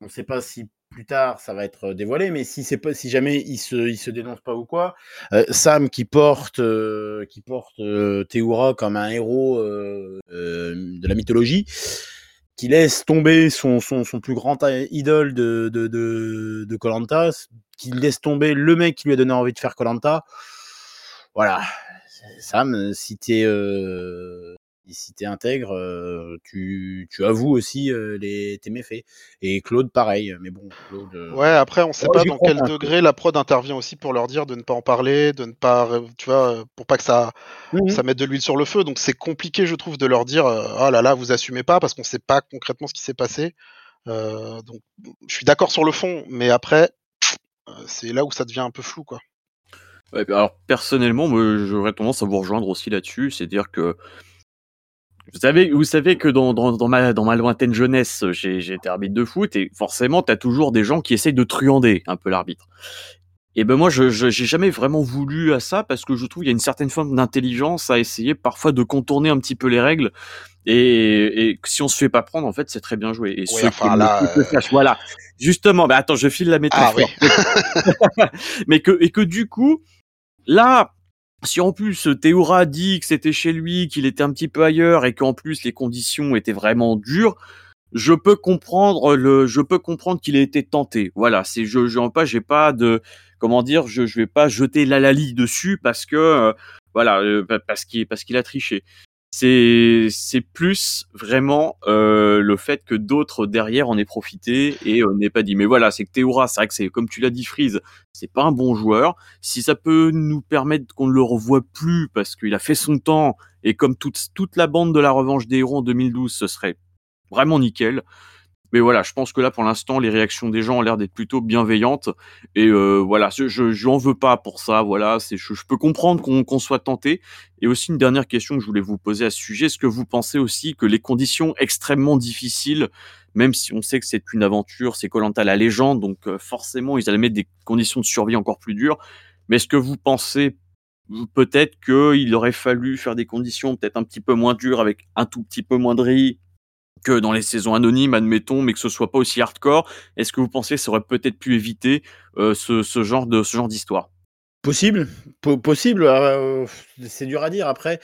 Speaker 2: on ne sait pas si plus tard ça va être dévoilé, mais si pas, si jamais il se, il se dénonce pas ou quoi, Sam qui porte, qui porte Théoura comme un héros de la mythologie, laisse tomber son, son, son plus grand idole de de de Colanta, qui laisse tomber le mec qui lui a donné envie de faire Colanta. Voilà, Sam, si t'es euh, si t'es intègre, euh, tu, tu avoues aussi euh, les, tes méfaits. Et Claude, pareil. Mais bon, Claude. Euh,
Speaker 3: ouais, après, on sait pas dans quel degré la prod intervient aussi pour leur dire de ne pas en parler, de ne pas, tu vois, pour pas que ça, mmh ça mette de l'huile sur le feu. Donc c'est compliqué, je trouve, de leur dire, oh là là, vous assumez pas parce qu'on sait pas concrètement ce qui s'est passé. donc, je suis d'accord sur le fond, mais après, c'est là où ça devient un peu flou, quoi.
Speaker 1: Ouais, alors personnellement, j'aurais tendance à vous rejoindre aussi là-dessus, c'est-à-dire que vous savez, vous savez que dans, dans, ma, dans ma lointaine jeunesse, j'ai été arbitre de foot et forcément, tu as toujours des gens qui essayent de truander un peu l'arbitre. Et ben moi, je j'ai jamais vraiment voulu à ça parce que je trouve qu'il y a une certaine forme d'intelligence à essayer parfois de contourner un petit peu les règles. Et, et si on se fait pas prendre, en fait, c'est très bien joué. Et
Speaker 3: oui, enfin, là,
Speaker 1: euh, voilà. Justement, mais attends, je file la métaphore. Ah, oui. mais que et que du coup, là, si en plus Théoura dit que c'était chez lui, qu'il était un petit peu ailleurs et qu'en plus les conditions étaient vraiment dures, je peux comprendre le, je peux comprendre qu'il ait été tenté. Voilà, c'est je, je pas, j'ai pas de, comment dire, je, je vais pas jeter la lali dessus parce que, euh, voilà, euh, parce qu'il, parce qu'il a triché c'est plus vraiment euh, le fait que d'autres derrière en aient profité et euh, n'aient pas dit. Mais voilà c'est que Théoura c'est vrai que c'est comme tu l'as dit Freeze c'est pas un bon joueur. Si ça peut nous permettre qu'on ne le revoie plus parce qu'il a fait son temps et comme toute toute la bande de la revanche des héros en 2012 ce serait vraiment nickel mais voilà, je pense que là, pour l'instant, les réactions des gens ont l'air d'être plutôt bienveillantes. Et euh, voilà, je, n'en veux pas pour ça. Voilà, c'est, je, peux comprendre qu'on, soit tenté. Et aussi une dernière question que je voulais vous poser à ce sujet. Est-ce que vous pensez aussi que les conditions extrêmement difficiles, même si on sait que c'est une aventure, c'est Colanta la légende, donc euh, forcément, ils allaient mettre des conditions de survie encore plus dures. Mais est-ce que vous pensez peut-être qu'il aurait fallu faire des conditions peut-être un petit peu moins dures avec un tout petit peu moins de riz que dans les saisons anonymes, admettons, mais que ce soit pas aussi hardcore. Est-ce que vous pensez que ça aurait peut-être pu éviter euh, ce, genre de ce genre d'histoire?
Speaker 2: Possible, possible. Euh, c'est dur à dire. Après,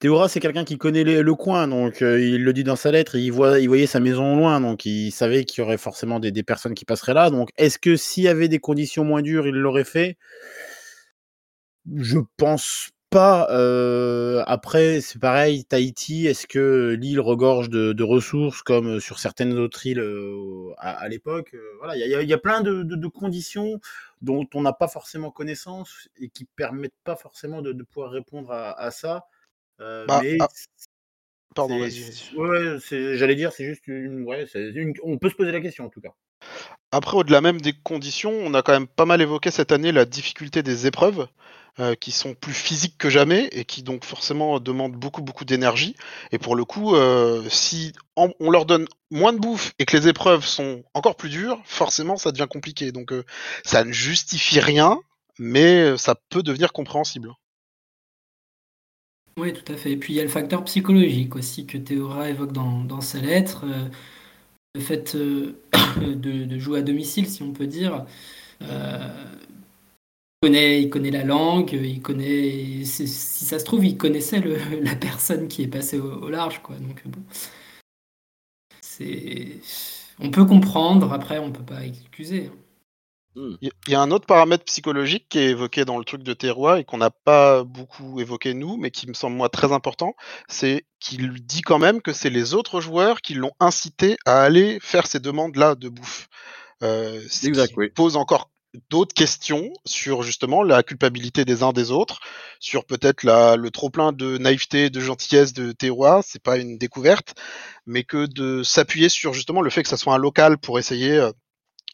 Speaker 2: Théora, c'est quelqu'un qui connaît le coin, donc il le dit dans sa lettre, il, voit, il voyait sa maison loin, donc il savait qu'il y aurait forcément des, des, personnes qui passeraient là. Donc est-ce que s'il y avait des conditions moins dures, il l'aurait fait? Je pense pas. Euh, après, c'est pareil, Tahiti, est-ce que l'île regorge de, de, ressources comme sur certaines autres îles euh, à, à l'époque Voilà, il y, y, a plein de, de, de conditions dont on n'a pas forcément connaissance et qui permettent pas forcément de, pouvoir répondre à, à ça. Euh,
Speaker 3: Bah,
Speaker 2: mais
Speaker 3: ah, Pardon, vas-y,
Speaker 2: ouais, j'allais dire, c'est juste une, ouais, c'est une- on peut se poser la question en tout cas.
Speaker 3: Après, au-delà même des conditions, on a quand même pas mal évoqué cette année la difficulté des épreuves, euh, qui sont plus physiques que jamais et qui donc forcément demandent beaucoup beaucoup d'énergie. Et pour le coup, euh, si on leur donne moins de bouffe et que les épreuves sont encore plus dures, forcément ça devient compliqué. Donc euh, ça ne justifie rien, mais ça peut devenir compréhensible.
Speaker 4: Oui, tout à fait. Et puis il y a le facteur psychologique aussi que Théora évoque dans, dans sa lettre. Le fait euh, de, jouer à domicile, si on peut dire. Euh, il, connaît, connaît la langue, il connaît. Si ça se trouve, il connaissait la personne qui est passée au, large, quoi. Donc bon. On peut comprendre, après on peut pas excuser. Hein.
Speaker 3: Il y a un autre paramètre psychologique qui est évoqué dans le truc de Terroir et qu'on n'a pas beaucoup évoqué nous, mais qui me semble moi très important, c'est qu'il dit quand même que c'est les autres joueurs qui l'ont incité à aller faire ces demandes-là de bouffe. Euh, ce
Speaker 1: Exact,
Speaker 3: qui
Speaker 1: oui.
Speaker 3: pose encore d'autres questions sur justement la culpabilité des uns des autres, sur peut-être le trop-plein de naïveté, de gentillesse de Terroir, c'est pas une découverte, mais que de s'appuyer sur justement le fait que ça soit un local pour essayer euh,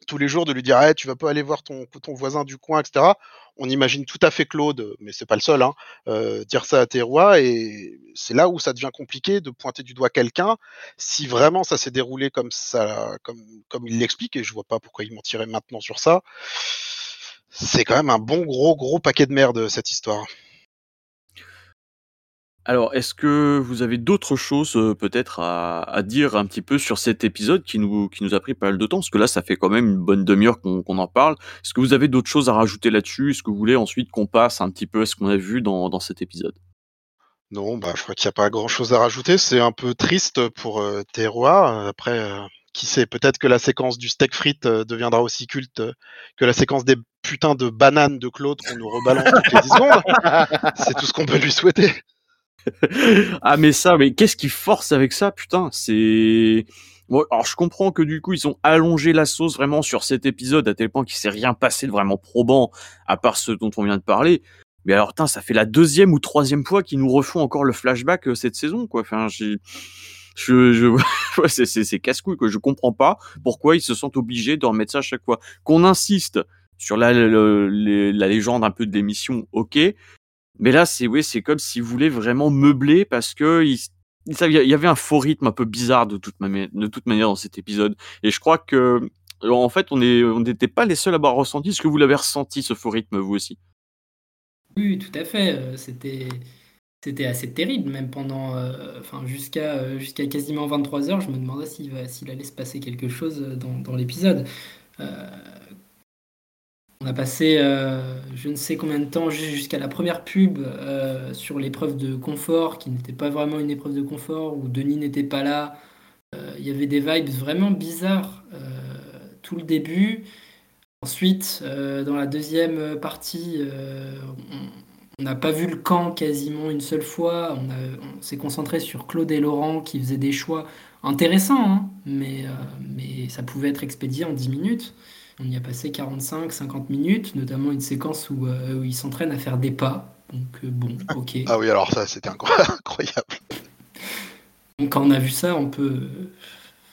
Speaker 3: tous les jours de lui dire hey, tu vas pas aller voir ton, ton voisin du coin, etc. On imagine tout à fait Claude, mais c'est pas le seul, hein, euh, dire ça à Terroir et c'est là où ça devient compliqué de pointer du doigt quelqu'un. Si vraiment ça s'est déroulé comme ça, comme, comme il l'explique, et je vois pas pourquoi il mentirait maintenant sur ça, c'est quand même un bon gros gros paquet de merde cette histoire.
Speaker 1: Alors, est-ce que vous avez d'autres choses euh, peut-être à, à dire un petit peu sur cet épisode qui nous, qui nous a pris pas mal de temps? Parce que là, ça fait quand même une bonne demi-heure qu'on qu'on en parle. Est-ce que vous avez d'autres choses à rajouter là-dessus? Est-ce que vous voulez ensuite qu'on passe un petit peu à ce qu'on a vu dans, dans cet épisode?
Speaker 3: Non, bah, je crois qu'il n'y a pas grand chose à rajouter. C'est un peu triste pour Terroir. Après, euh, qui sait, peut-être que la séquence du steak frites euh, deviendra aussi culte que la séquence des putains de bananes de Claude qu'on nous rebalance toutes les 10 secondes. C'est tout ce qu'on peut lui souhaiter.
Speaker 1: Ah mais ça, mais qu'est-ce qui force avec ça, putain C'est bon, alors je comprends que du coup ils ont allongé la sauce vraiment sur cet épisode à tel point qu'il s'est rien passé de vraiment probant à part ce dont on vient de parler. Mais alors, putain, ça fait la deuxième ou troisième fois qu'ils nous refont encore le flashback euh, cette saison, quoi. Enfin, j'ai, je, je, c'est, c'est, casse-couille, quoi. Je comprends pas pourquoi ils se sentent obligés de remettre ça à chaque fois. Qu'on insiste sur la, la, la, la légende un peu de l'émission, ok. Mais là, c'est oui, c'est comme s'ils voulaient vraiment meubler parce que il y avait un faux rythme un peu bizarre de toute, manière, dans cet épisode. Et je crois que, en fait, on n'était pas les seuls à avoir ressenti. Est-ce que vous l'avez ressenti ce faux rythme vous aussi
Speaker 4: Oui, tout à fait. Euh, C'était, assez terrible, même pendant, euh, enfin jusqu'à, euh, quasiment 23 heures. Je me demandais s'il, s'il allait se passer quelque chose dans, l'épisode. On a passé euh, je ne sais combien de temps jusqu'à la première pub euh, sur l'épreuve de confort, qui n'était pas vraiment une épreuve de confort, où Denis n'était pas là. Euh, Il y avait des vibes vraiment bizarres tout le début. Ensuite, dans la deuxième partie, on n'a pas vu le camp quasiment une seule fois. On, s'est concentré sur Claude et Laurent qui faisaient des choix intéressants, hein, mais, mais ça pouvait être expédié en 10 minutes. On y a passé 45-50 minutes, notamment une séquence où, euh, où ils s'entraînent à faire des pas. Donc euh, bon, ok.
Speaker 3: Ah oui, alors ça, c'était incroyable.
Speaker 4: Donc quand on a vu ça, on peut,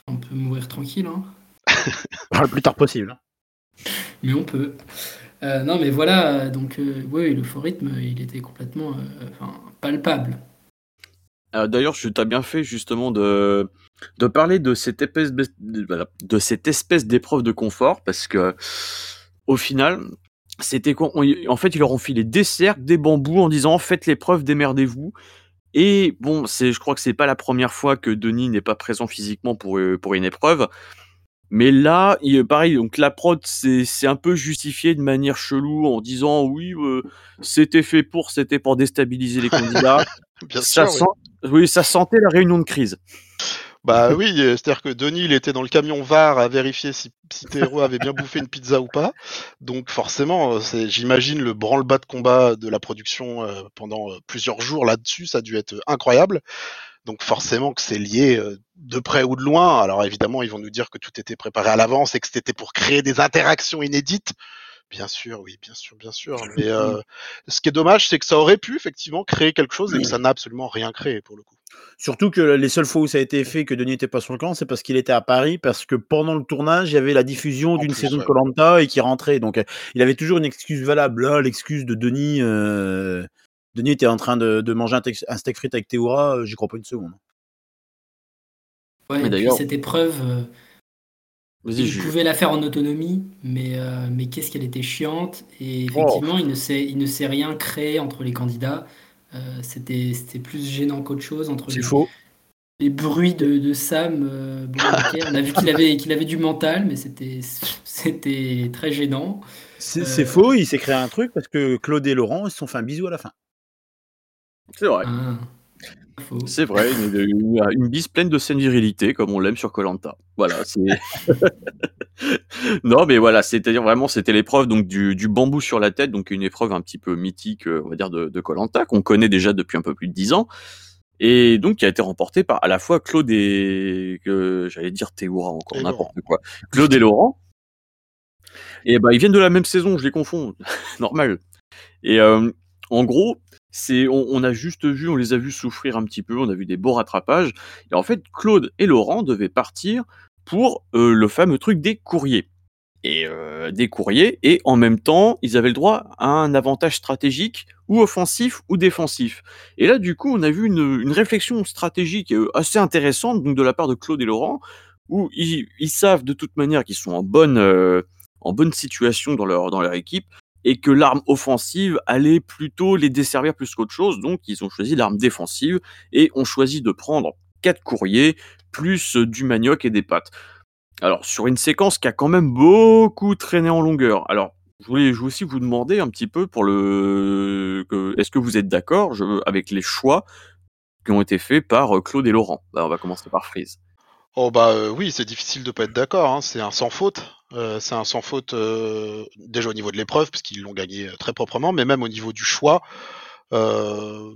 Speaker 4: on peut mourir tranquille. Hein.
Speaker 2: Le plus tard possible.
Speaker 4: Mais on peut. Euh, non, mais voilà, donc euh, oui, le faux rythme, il était complètement euh, enfin, palpable.
Speaker 1: Euh, D'ailleurs, tu as bien fait justement de, de parler de cette espèce de, cette espèce d'épreuve de confort parce que au final, c'était quoi En fait, ils leur ont filé des cercles, des bambous en disant faites l'épreuve, démerdez-vous. Et bon, c'est, je crois que c'est pas la première fois que Denis n'est pas présent physiquement pour euh, pour une épreuve. Mais là, il, pareil, donc la prod c'est c'est un peu justifié de manière chelou en disant oui, euh, c'était fait pour, c'était pour déstabiliser les candidats.
Speaker 3: Bien
Speaker 1: ça
Speaker 3: sûr, oui.
Speaker 1: sent- oui, ça sentait la réunion de crise.
Speaker 3: Bah oui, euh, c'est-à-dire que Denis, il était dans le camion VAR à vérifier si, si Théo avait bien bouffé une pizza ou pas. Donc forcément, euh, c'est, j'imagine le branle-bas de combat de la production euh, pendant plusieurs jours là-dessus, ça a dû être incroyable. Donc forcément que c'est lié euh, de près ou de loin. Alors évidemment, ils vont nous dire que tout était préparé à l'avance et que c'était pour créer des interactions inédites. Bien sûr, oui, bien sûr, bien sûr. Mais euh, ce qui est dommage, c'est que ça aurait pu effectivement créer quelque chose et que ça n'a absolument rien créé pour le coup.
Speaker 2: Surtout que les seules fois où ça a été fait que Denis n'était pas sur le camp, c'est parce qu'il était à Paris, parce que pendant le tournage, il y avait la diffusion d'une saison de
Speaker 3: ouais.
Speaker 2: Colanta et qui rentrait. Donc, euh, il avait toujours une excuse valable. Là, l'excuse de Denis, euh, Denis était en train de, de manger un, steak frites avec Théora, euh, j'y crois pas une seconde.
Speaker 4: Ouais,
Speaker 1: Mais
Speaker 4: et puis
Speaker 1: d'ailleurs-
Speaker 4: cette épreuve, euh,
Speaker 1: Vas-y, je-
Speaker 4: pouvait la faire en autonomie, mais, euh, mais qu'est-ce qu'elle était chiante. Et
Speaker 1: Oh.
Speaker 4: effectivement, il ne s'est il ne s'est rien créé entre les candidats. Euh, C'était c'était plus gênant qu'autre chose entre les,
Speaker 2: C'est faux.
Speaker 4: les bruits de, de Sam. euh, bon, on a vu qu'il avait, qu'il avait du mental, mais c'était c'était très gênant.
Speaker 2: C'est c'est faux, il s'est créé un truc parce que Claude et Laurent ils se sont fait un bisou à la fin.
Speaker 1: C'est vrai.
Speaker 4: Ah.
Speaker 1: C'est vrai, une, une- une bise pleine de saine virilité, comme on l'aime sur Colanta. Voilà, c'est. non, mais voilà, c'est-à-dire vraiment, c'était l'épreuve donc du, du bambou sur la tête, donc une épreuve un petit peu mythique, euh, on va dire, de Colanta, qu'on connaît déjà depuis un peu plus de dix ans, et donc qui a été remportée par à la fois Claude et j'allais dire Théoura encore n'importe quoi, Claude et Laurent. Et ben ils viennent de la même saison, je les confonds, normal. Et euh, en gros, on, a juste vu, on les a vus souffrir un petit peu, on a vu des beaux rattrapages. Et en fait, Claude et Laurent devaient partir pour euh, le fameux truc des courriers. Et euh, des courriers, et en même temps, ils avaient le droit à un avantage stratégique, ou offensif, ou défensif. Et là, du coup, on a vu une, réflexion stratégique euh, assez intéressante de la part de Claude et Laurent, où ils, savent de toute manière qu'ils sont en bonne, situation dans leur équipe, et que l'arme offensive allait plutôt les desservir plus qu'autre chose. Donc, ils ont choisi l'arme défensive et ont choisi de prendre quatre courriers plus du manioc et des pâtes. Alors, sur une séquence qui a quand même beaucoup traîné en longueur. Alors, je voulais, aussi vous demander un petit peu pour le, est-ce que vous êtes d'accord avec les choix qui ont été faits par euh, Claude et Laurent? Bah, On va commencer par Freeze.
Speaker 3: Oh bah euh, oui, c'est difficile de pas être d'accord. hein. C'est un sans faute. Euh, c'est un sans faute euh, déjà au niveau de l'épreuve parce qu'ils l'ont gagné euh, très proprement, mais même au niveau du choix,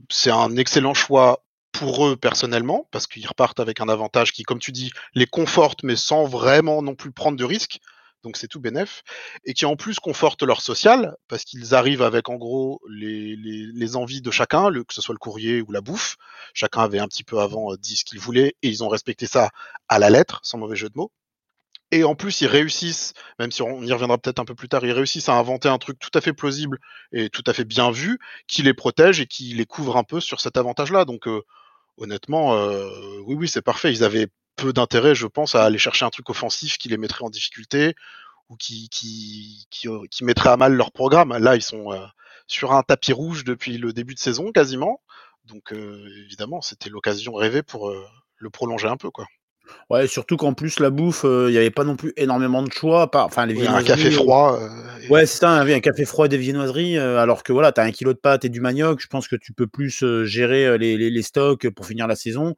Speaker 3: c'est un excellent choix pour eux personnellement parce qu'ils repartent avec un avantage qui, comme tu dis, les conforte mais sans vraiment non plus prendre de risques. Donc c'est tout bénef et qui en plus conforte leur social parce qu'ils arrivent avec en gros les, envies de chacun, que ce soit le courrier ou la bouffe. Chacun avait un petit peu avant dit ce qu'il voulait et ils ont respecté ça à la lettre, sans mauvais jeu de mots. Et en plus, ils réussissent, même si on y reviendra peut-être un peu plus tard, ils réussissent à inventer un truc tout à fait plausible et tout à fait bien vu, qui les protège et qui les couvre un peu sur cet avantage-là. Donc, euh, honnêtement, euh, oui, oui, c'est parfait. Ils avaient peu d'intérêt, je pense, à aller chercher un truc offensif qui les mettrait en difficulté ou qui, qui, qui, qui mettrait à mal leur programme. Là, ils sont euh, sur un tapis rouge depuis le début de saison, quasiment. Donc, euh, évidemment, c'était l'occasion rêvée pour euh, le prolonger un peu, quoi.
Speaker 2: Ouais, surtout qu'en plus, la bouffe, euh, il n'y avait pas non plus énormément de choix. Pas, enfin, les
Speaker 3: Oui, un café
Speaker 2: viennoiseries, euh,
Speaker 3: froid. euh,
Speaker 2: Ouais, c'est ça, un, un café froid et des viennoiseries, euh, alors que voilà, tu as un kilo de pâtes et du manioc, je pense que tu peux plus euh, gérer euh, les, les- les stocks pour finir la saison,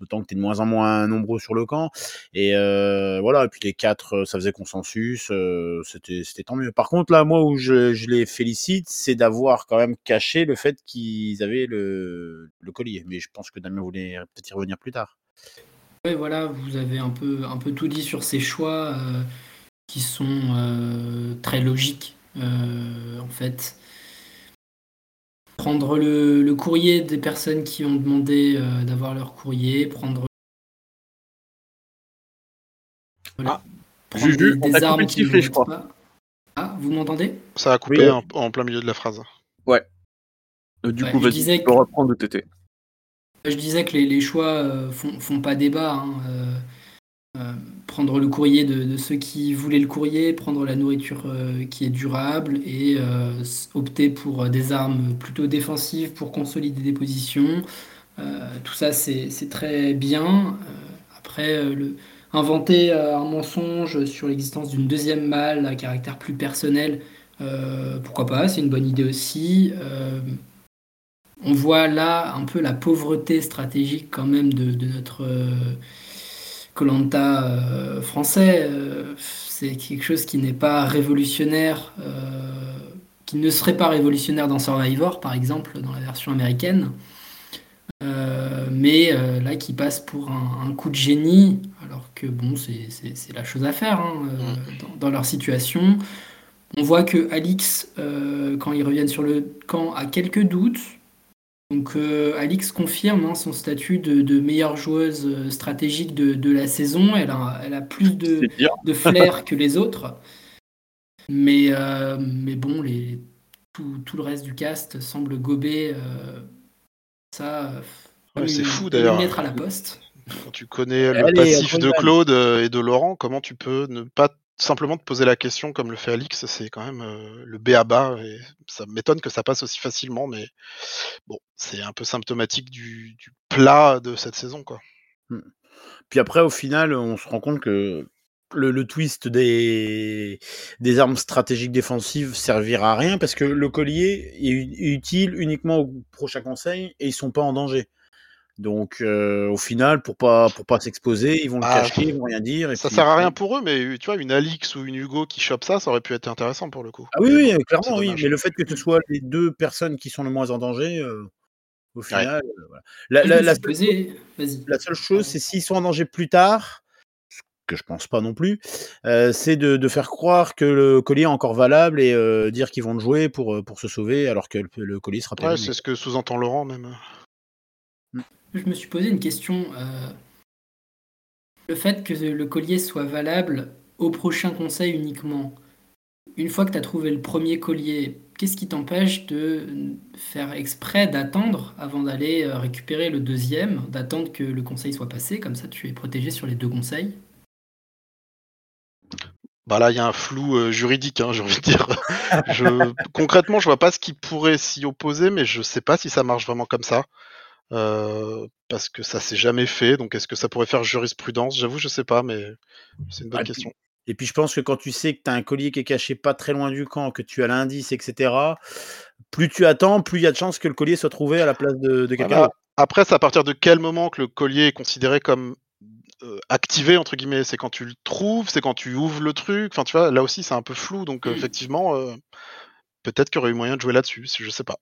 Speaker 2: d'autant que tu es de moins en moins nombreux sur le camp. Et euh, voilà, et puis les quatre, euh, ça faisait consensus, euh, c'était c'était tant mieux. Par contre, là, moi, où je, je les félicite, c'est d'avoir quand même caché le fait qu'ils avaient le, le collier. Mais je pense que Damien voulait peut-être y revenir plus tard.
Speaker 4: Ouais, voilà, vous avez un peu, un peu tout dit sur ces choix euh, qui sont euh, très logiques, euh, en fait. Prendre le, le courrier des personnes qui ont demandé euh, d'avoir leur courrier, prendre,
Speaker 1: Ah,
Speaker 4: prendre
Speaker 1: Juju,
Speaker 4: des, des armes qui
Speaker 1: je crois.
Speaker 4: pas. Ah, vous m'entendez?
Speaker 3: Ça a coupé
Speaker 2: Oui.
Speaker 3: en, en plein milieu de la phrase.
Speaker 1: Euh, du
Speaker 4: Ouais,
Speaker 1: coup, vas-y, tu peux reprendre le TT.
Speaker 4: Je disais que les, choix euh, font, font pas débat. hein, euh, euh, prendre le courrier de, ceux qui voulaient le courrier, prendre la nourriture qui est durable et opter pour des armes plutôt défensives pour consolider des positions. Tout ça, c'est très bien. Après, inventer un mensonge sur l'existence d'une deuxième malle à caractère plus personnel, pourquoi pas, c'est une bonne idée aussi. On voit là un peu la pauvreté stratégique quand même de, de notre Colanta français. c'est quelque chose qui n'est pas révolutionnaire qui ne serait pas révolutionnaire dans Survivor, par exemple, dans la version américaine, euh, mais euh, là qui passe pour un, coup de génie, alors que bon, c'est la chose à faire hein, euh, dans, leur situation. On voit que Alix, quand ils reviennent sur le camp, a quelques doutes. Donc Alix confirme hein, son statut de, meilleure joueuse stratégique de, la saison. Elle a, elle a plus de, de flair que les autres. Mais, euh, mais bon, les, tout, tout, le reste du cast semble gober euh, ça.
Speaker 3: c'est fou d'ailleurs.
Speaker 4: Mettre à la poste.
Speaker 3: Quand tu connais le passif de Claude euh, et de Laurent, comment tu peux ne pas simplement te poser la question comme le fait Alix C'est quand même le B à bas. Et ça m'étonne que ça passe aussi facilement, mais bon, c'est un peu symptomatique du, du, plat de cette saison, quoi.
Speaker 2: Hmm. Puis après, au final, on se rend compte que le, twist des, des armes stratégiques défensives servira à rien parce que le collier est utile uniquement au prochain conseil et ils sont pas en danger. Donc euh, au final, pour pas pour pas s'exposer, ils vont le ah, cacher, ils vont rien dire. Et
Speaker 3: ça sert à rien pour eux, mais tu vois, une Alix ou une Hugo qui chope ça, ça aurait pu être intéressant pour le coup.
Speaker 2: Ah oui, oui, clairement, oui. Mais le fait que ce soit les deux personnes qui sont le moins en danger, euh, au final, euh, la, la, la, seule chose, c'est s'ils sont en danger plus tard, que je pense pas non plus, euh, c'est de, faire croire que le collier est encore valable et euh, dire qu'ils vont le jouer pour, pour se sauver alors que le, collier sera
Speaker 3: pas. Ouais, c'est ce que sous-entend Laurent même.
Speaker 4: Je me suis posé une question. Le fait que le collier soit valable au prochain conseil uniquement, une fois que tu as trouvé le premier collier, qu'est-ce qui t'empêche de faire exprès d'attendre avant d'aller récupérer le deuxième, d'attendre que le conseil soit passé, comme ça tu es protégé sur les deux conseils?
Speaker 3: Bah là, il y a un flou euh, juridique, hein, j'ai envie de dire. concrètement, je vois pas ce qui pourrait s'y opposer, mais je sais pas si ça marche vraiment comme ça. Parce que ça s'est jamais fait, donc est-ce que ça pourrait faire jurisprudence? J'avoue, je sais pas, mais c'est une bonne question.
Speaker 2: et puis je pense que quand tu sais que tu as un collier qui est caché pas très loin du camp, que tu as l'indice, etc., plus tu attends, plus il y a de chances que le collier soit trouvé à la place de, quelqu'un
Speaker 3: Après, c'est à partir de quel moment que le collier est considéré comme euh, activé entre guillemets? C'est quand tu le trouves c'est quand tu ouvres le truc? Enfin tu vois là aussi c'est un peu flou donc effectivement euh, peut-être qu'il y aurait eu moyen de jouer là-dessus si je sais pas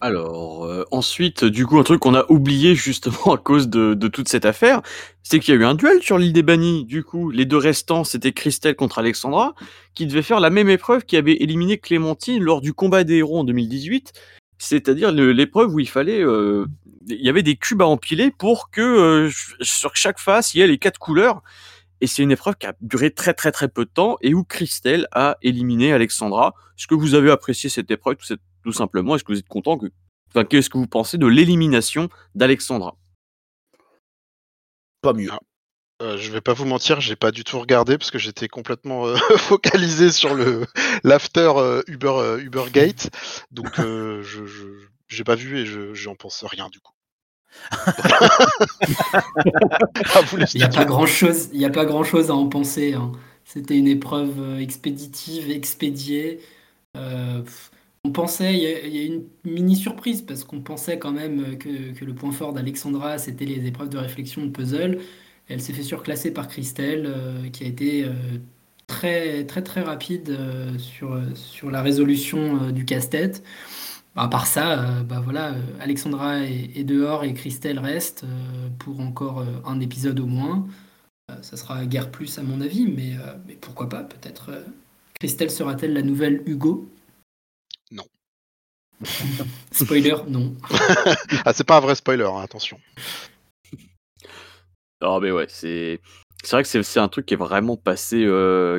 Speaker 1: alors ensuite du coup un truc qu'on a oublié justement à cause de, toute cette affaire c'est qu'il y a eu un duel sur l'île des bannis du coup les deux restants c'était Christelle contre Alexandra qui devait faire la même épreuve qui avait éliminé Clémentine lors du combat des héros en 2018 c'est-à-dire l'épreuve où il fallait il y avait des cubes à empiler pour que euh, sur chaque face il y ait les quatre couleurs. Et c'est une épreuve qui a duré très très très peu de temps et où Christelle a éliminé Alexandra. Est-ce que vous avez apprécié cette épreuve tout simplement Est-ce que vous êtes content que, enfin, qu'est-ce que vous pensez de l'élimination d'Alexandra?
Speaker 2: Pas mieux.
Speaker 3: Ah. Euh, je vais pas vous mentir, j'ai pas du tout regardé parce que j'étais complètement euh, focalisé sur le l'after Uber Ubergate, donc je, je j'ai pas vu et je j'en pense rien du coup.
Speaker 4: il n'y a pas grand chose, il a pas grand chose à en penser. Hein. C'était une épreuve euh, expéditive, expédiée. Euh, on pensait, il y, a une mini surprise parce qu'on pensait quand même que, que le point fort d'Alexandra c'était les épreuves de réflexion de puzzle. Elle s'est fait surclasser par Christelle euh, qui a été très très très rapide sur, sur la résolution du casse-tête. Bah, à part ça, euh, bah voilà, euh, Alexandra est, dehors et Christelle reste euh, pour encore un épisode au moins. ça sera guère plus à mon avis, mais, mais pourquoi pas Peut-être Christelle sera-t-elle la nouvelle Hugo? spoiler, non.
Speaker 3: ah, c'est pas un vrai spoiler, hein, attention.
Speaker 1: Non, mais ouais, c'est. C'est vrai que c'est un truc qui est vraiment passé,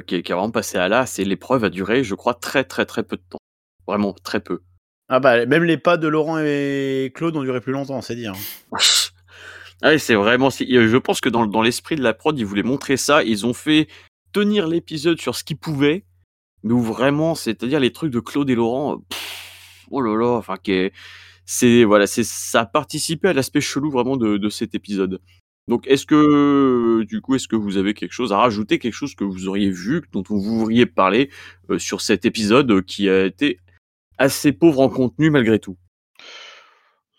Speaker 1: qui, est, qui, vraiment passé à là. C'est l'épreuve a duré, je crois, très très très peu de temps. Vraiment très peu.
Speaker 2: Ah bah même les pas de Laurent et Claude ont duré plus longtemps, c'est dire.
Speaker 1: ah c'est vraiment. Je pense que dans, dans l'esprit de la prod, ils voulaient montrer ça. Ils ont fait tenir l'épisode sur ce qu'ils pouvaient, mais où vraiment, c'est-à-dire les trucs de Claude et Laurent. Oh là là, enfin c'est voilà, c'est ça a participé à l'aspect chelou vraiment de, cet épisode. Donc, est-ce que, du coup, est-ce que vous avez quelque chose à rajouter, quelque chose que vous auriez vu, dont vous voudriez parler euh, sur cet épisode qui a été assez pauvre en contenu malgré tout?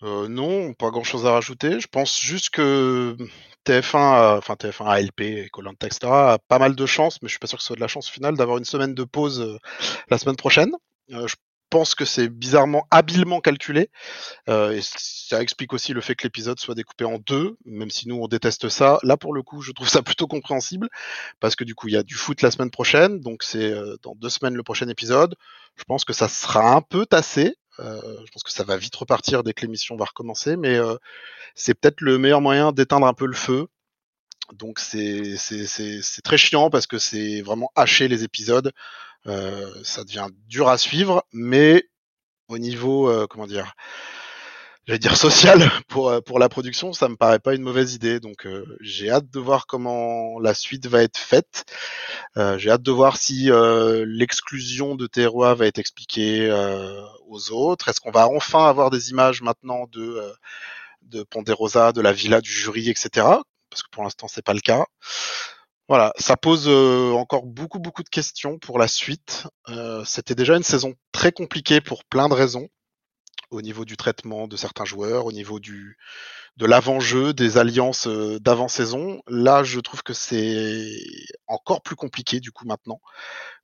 Speaker 3: Euh, non, pas grand chose à rajouter. Je pense juste que TF1, enfin TF1, ALP, Colanta, etc. a pas mal de chance, mais je suis pas sûr que ce soit de la chance finale d'avoir une semaine de pause euh, la semaine prochaine. Euh, je pense que c'est bizarrement habilement calculé. et ça explique aussi le fait que l'épisode soit découpé en deux, même si nous on déteste ça. Là pour le coup, je trouve ça plutôt compréhensible parce que du coup il y a du foot la semaine prochaine, donc c'est dans deux semaines le prochain épisode. Je pense que ça sera un peu tassé, euh, je pense que ça va vite repartir dès que l'émission va recommencer, mais euh, c'est peut-être le meilleur moyen d'éteindre un peu le feu. Donc c'est très chiant parce que c'est vraiment haché les épisodes. Euh, ça devient dur à suivre, mais au niveau, comment dire, j'allais dire social pour euh, pour la production, ça me paraît pas une mauvaise idée. Donc euh, j'ai hâte de voir comment la suite va être faite. Euh, j'ai hâte de voir si l'exclusion de Terroir va être expliquée aux autres. Est-ce qu'on va enfin avoir des images maintenant de de Ponderosa, de la villa du jury, etc. Parce que pour l'instant c'est pas le cas. Voilà, ça pose encore beaucoup beaucoup de questions pour la suite. C'était déjà une saison très compliquée pour plein de raisons au niveau du traitement de certains joueurs, au niveau du de l'avant-jeu, des alliances d'avant-saison. Là, je trouve que c'est encore plus compliqué du coup maintenant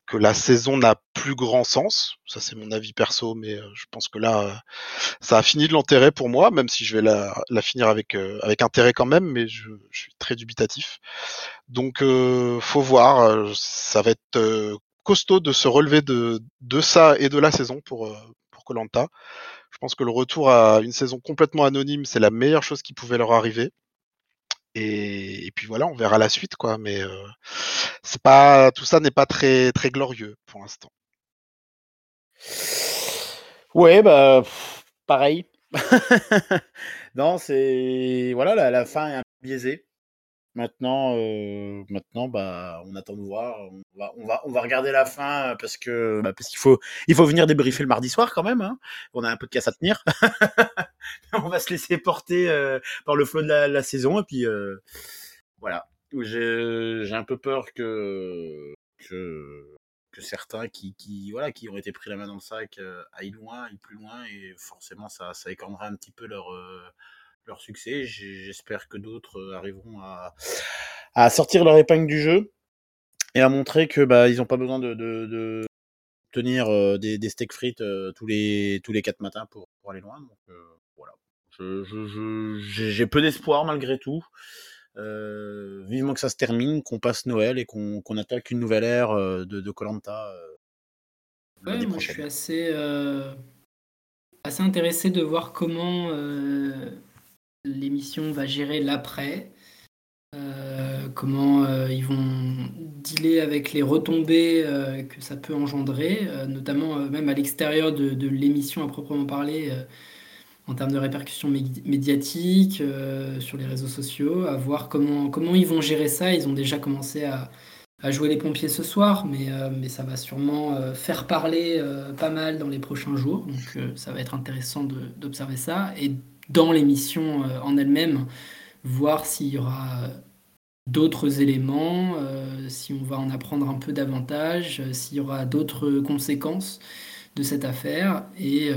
Speaker 3: que la saison n'a plus grand sens. Ça, c'est mon avis perso, mais je pense que là, ça a fini de l'intérêt pour moi, même si je vais la, la finir avec, avec intérêt quand même, mais je, je suis très dubitatif. Donc, euh, faut voir. Ça va être costaud de se relever de, de ça et de la saison pour, pour Colanta. Je pense que le retour à une saison complètement anonyme, c'est la meilleure chose qui pouvait leur arriver. Et, puis voilà, on verra la suite, quoi. Mais euh, pas tout ça n'est pas très très glorieux pour l'instant.
Speaker 2: Ouais, bah pareil. non, c'est voilà, la, la, fin est un peu biaisée. Maintenant, euh, maintenant, bah, on attend de voir. On va, on va, on va regarder la fin parce que, bah, parce qu'il faut, il faut venir débriefer le mardi soir quand même. Hein. On a un peu de casse à tenir. on va se laisser porter euh, par le flot de la, la saison et puis euh, voilà. J'ai, un peu peur que, que, que certains qui, qui, voilà, qui ont été pris la main dans le sac euh, aillent loin, aillent plus loin et forcément ça, ça écornera un petit peu leur leur succès. J'espère que d'autres euh, arriveront à, à, sortir leur épingle du jeu et à montrer que bah, ils n'ont pas besoin de, de, de tenir euh, des, des steaks frites euh, tous les tous les quatre matins pour, pour aller loin. Donc euh, voilà, j'ai je, je, peu d'espoir malgré tout. Vivement que ça se termine, qu'on passe Noël et qu'on qu attaque une nouvelle ère de Colanta.
Speaker 4: ouais, moi je suis assez assez intéressé de voir comment l'émission va gérer l'après, euh, comment euh, ils vont dealer avec les retombées euh, que ça peut engendrer, notamment même à l'extérieur de, l'émission à proprement parler, en termes de répercussions médiatiques, sur les réseaux sociaux, à voir comment, comment ils vont gérer ça. Ils ont déjà commencé à, jouer les pompiers ce soir, mais, ça va sûrement faire parler pas mal dans les prochains jours. Donc ça va être intéressant d'observer ça. Dans l'émission euh, en elle-même, voir s'il y aura d'autres éléments, euh, si on va en apprendre un peu davantage, euh, s'il y aura d'autres conséquences de cette affaire. Et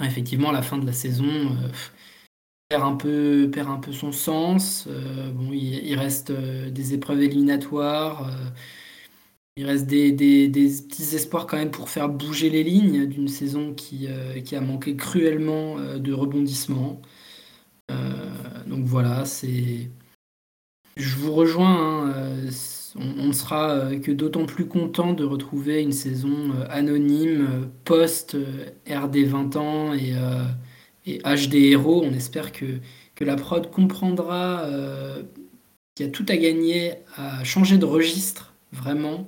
Speaker 4: effectivement, la fin de la saison perd, un peu, perd un peu son sens. bon, il, reste des épreuves éliminatoires. Il reste des, des, petits espoirs quand même pour faire bouger les lignes d'une saison qui, euh, qui, a manqué cruellement euh, de rebondissement. Euh, donc voilà, c'est. Je vous rejoins. Hein, on, ne sera que d'autant plus content de retrouver une saison anonyme post RD 20 ans et, et HD Héros. On espère que, que la prod comprendra qu'il y a tout à gagner à changer de registre vraiment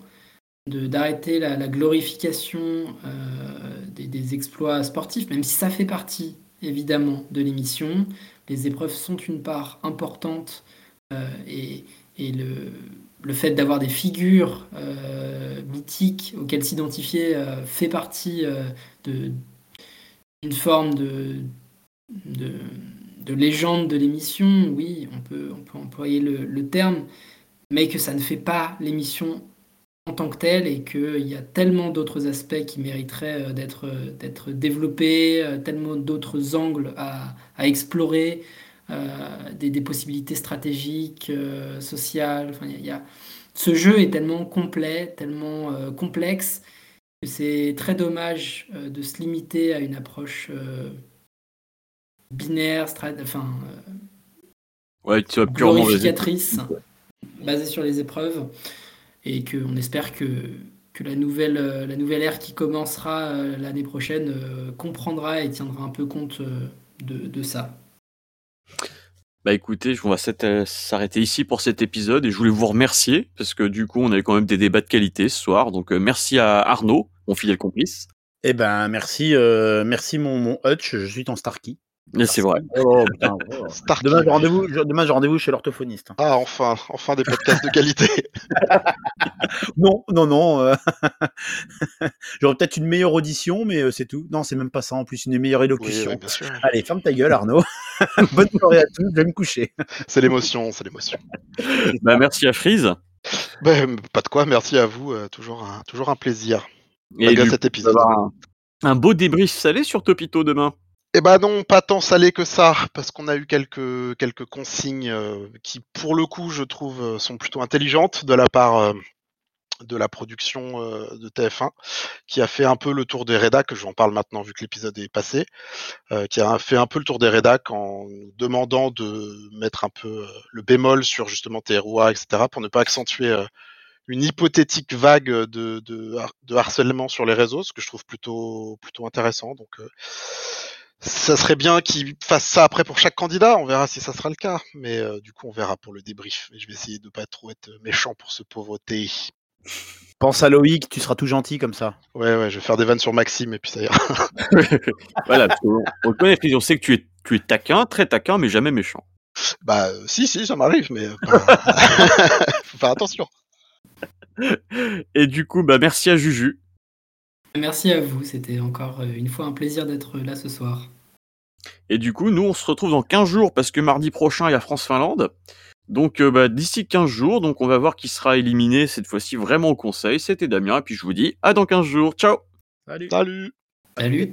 Speaker 4: d'arrêter la, la, glorification euh, des, des, exploits sportifs, même si ça fait partie évidemment de l'émission. Les épreuves sont une part importante euh, et, et le, le, fait d'avoir des figures euh, mythiques auxquelles s'identifier fait partie d'une forme de, de, de, légende de l'émission. Oui, on peut, on peut employer le, le terme, mais que ça ne fait pas l'émission en tant que tel et qu'il y a tellement d'autres aspects qui mériteraient d'être d'être développés, tellement d'autres angles à, à explorer, des, des, possibilités stratégiques, sociales. Enfin, il y a, ce jeu est tellement complet, tellement complexe que c'est très dommage de se limiter à une approche binaire, enfin,
Speaker 1: ouais, tu
Speaker 4: glorificatrice, basée sur les épreuves et qu'on espère que, que la, nouvelle, euh, la nouvelle ère qui commencera euh, l'année prochaine euh, comprendra et tiendra un peu compte de, de ça.
Speaker 1: Bah écoutez, on va s'arrêter ici pour cet épisode et je voulais vous remercier parce que du coup on avait quand même des débats de qualité ce soir. Donc merci à Arnaud, mon fidèle complice.
Speaker 2: Eh ben merci, merci mon, mon Hutch, je suis ton Starkey.
Speaker 1: C'est vrai.
Speaker 2: Oh, demain, j'ai rendez-vous, demain, rendez-vous chez l'orthophoniste.
Speaker 3: Ah, enfin, enfin des podcasts de qualité.
Speaker 2: non, non, non. Euh, j'aurais peut-être une meilleure audition, mais euh, c'est tout. Non, c'est même pas ça. En plus, une meilleure élocution. Allez, ferme ta gueule, Arnaud. Bonne soirée à tous. Je vais me coucher.
Speaker 3: c'est l'émotion, c'est l'émotion.
Speaker 1: Bah, merci à Freeze.
Speaker 3: Ben, pas de quoi. Merci à vous. Euh, toujours, un, toujours un plaisir. Et cet épisode.
Speaker 1: Un, un beau débrief salé sur Topito demain.
Speaker 3: Eh ben non, pas tant salé que ça, parce qu'on a eu quelques quelques consignes euh, qui, pour le coup, je trouve, euh, sont plutôt intelligentes de la part euh, de la production de TF1, qui a fait un peu le tour des rédacs, j'en parle maintenant vu que l'épisode est passé, qui a fait un peu le tour des rédacs en demandant de mettre un peu le bémol sur justement TROA, etc., pour ne pas accentuer une hypothétique vague de, de, de, harcèlement sur les réseaux, ce que je trouve plutôt plutôt intéressant. Donc ça serait bien qu'il fasse ça après pour chaque candidat. On verra si ça sera le cas. Mais euh, du coup, on verra pour le débrief. Je vais essayer de pas trop être méchant pour ce pauvre T.
Speaker 2: Pense à Loïc, tu seras tout gentil comme ça.
Speaker 3: Ouais, ouais, je vais faire des vannes sur Maxime et puis ça ira.
Speaker 1: voilà, on, on connaît, on sait que tu es, tu es taquin, très taquin, mais jamais méchant.
Speaker 3: Bah, euh, si, si, ça m'arrive, mais euh, faut faire attention.
Speaker 1: Et du coup, bah, merci à Juju.
Speaker 4: Merci à vous, c'était encore euh, une fois un plaisir d'être là ce soir.
Speaker 1: Et du coup, nous, on se retrouve dans 15 jours parce que mardi prochain, il y a France-Finlande. Donc, euh, bah, d'ici 15 jours, donc on va voir qui sera éliminé cette fois-ci vraiment au conseil. C'était Damien, et puis je vous dis à dans 15 jours. Ciao
Speaker 3: Salut Salut
Speaker 4: Salut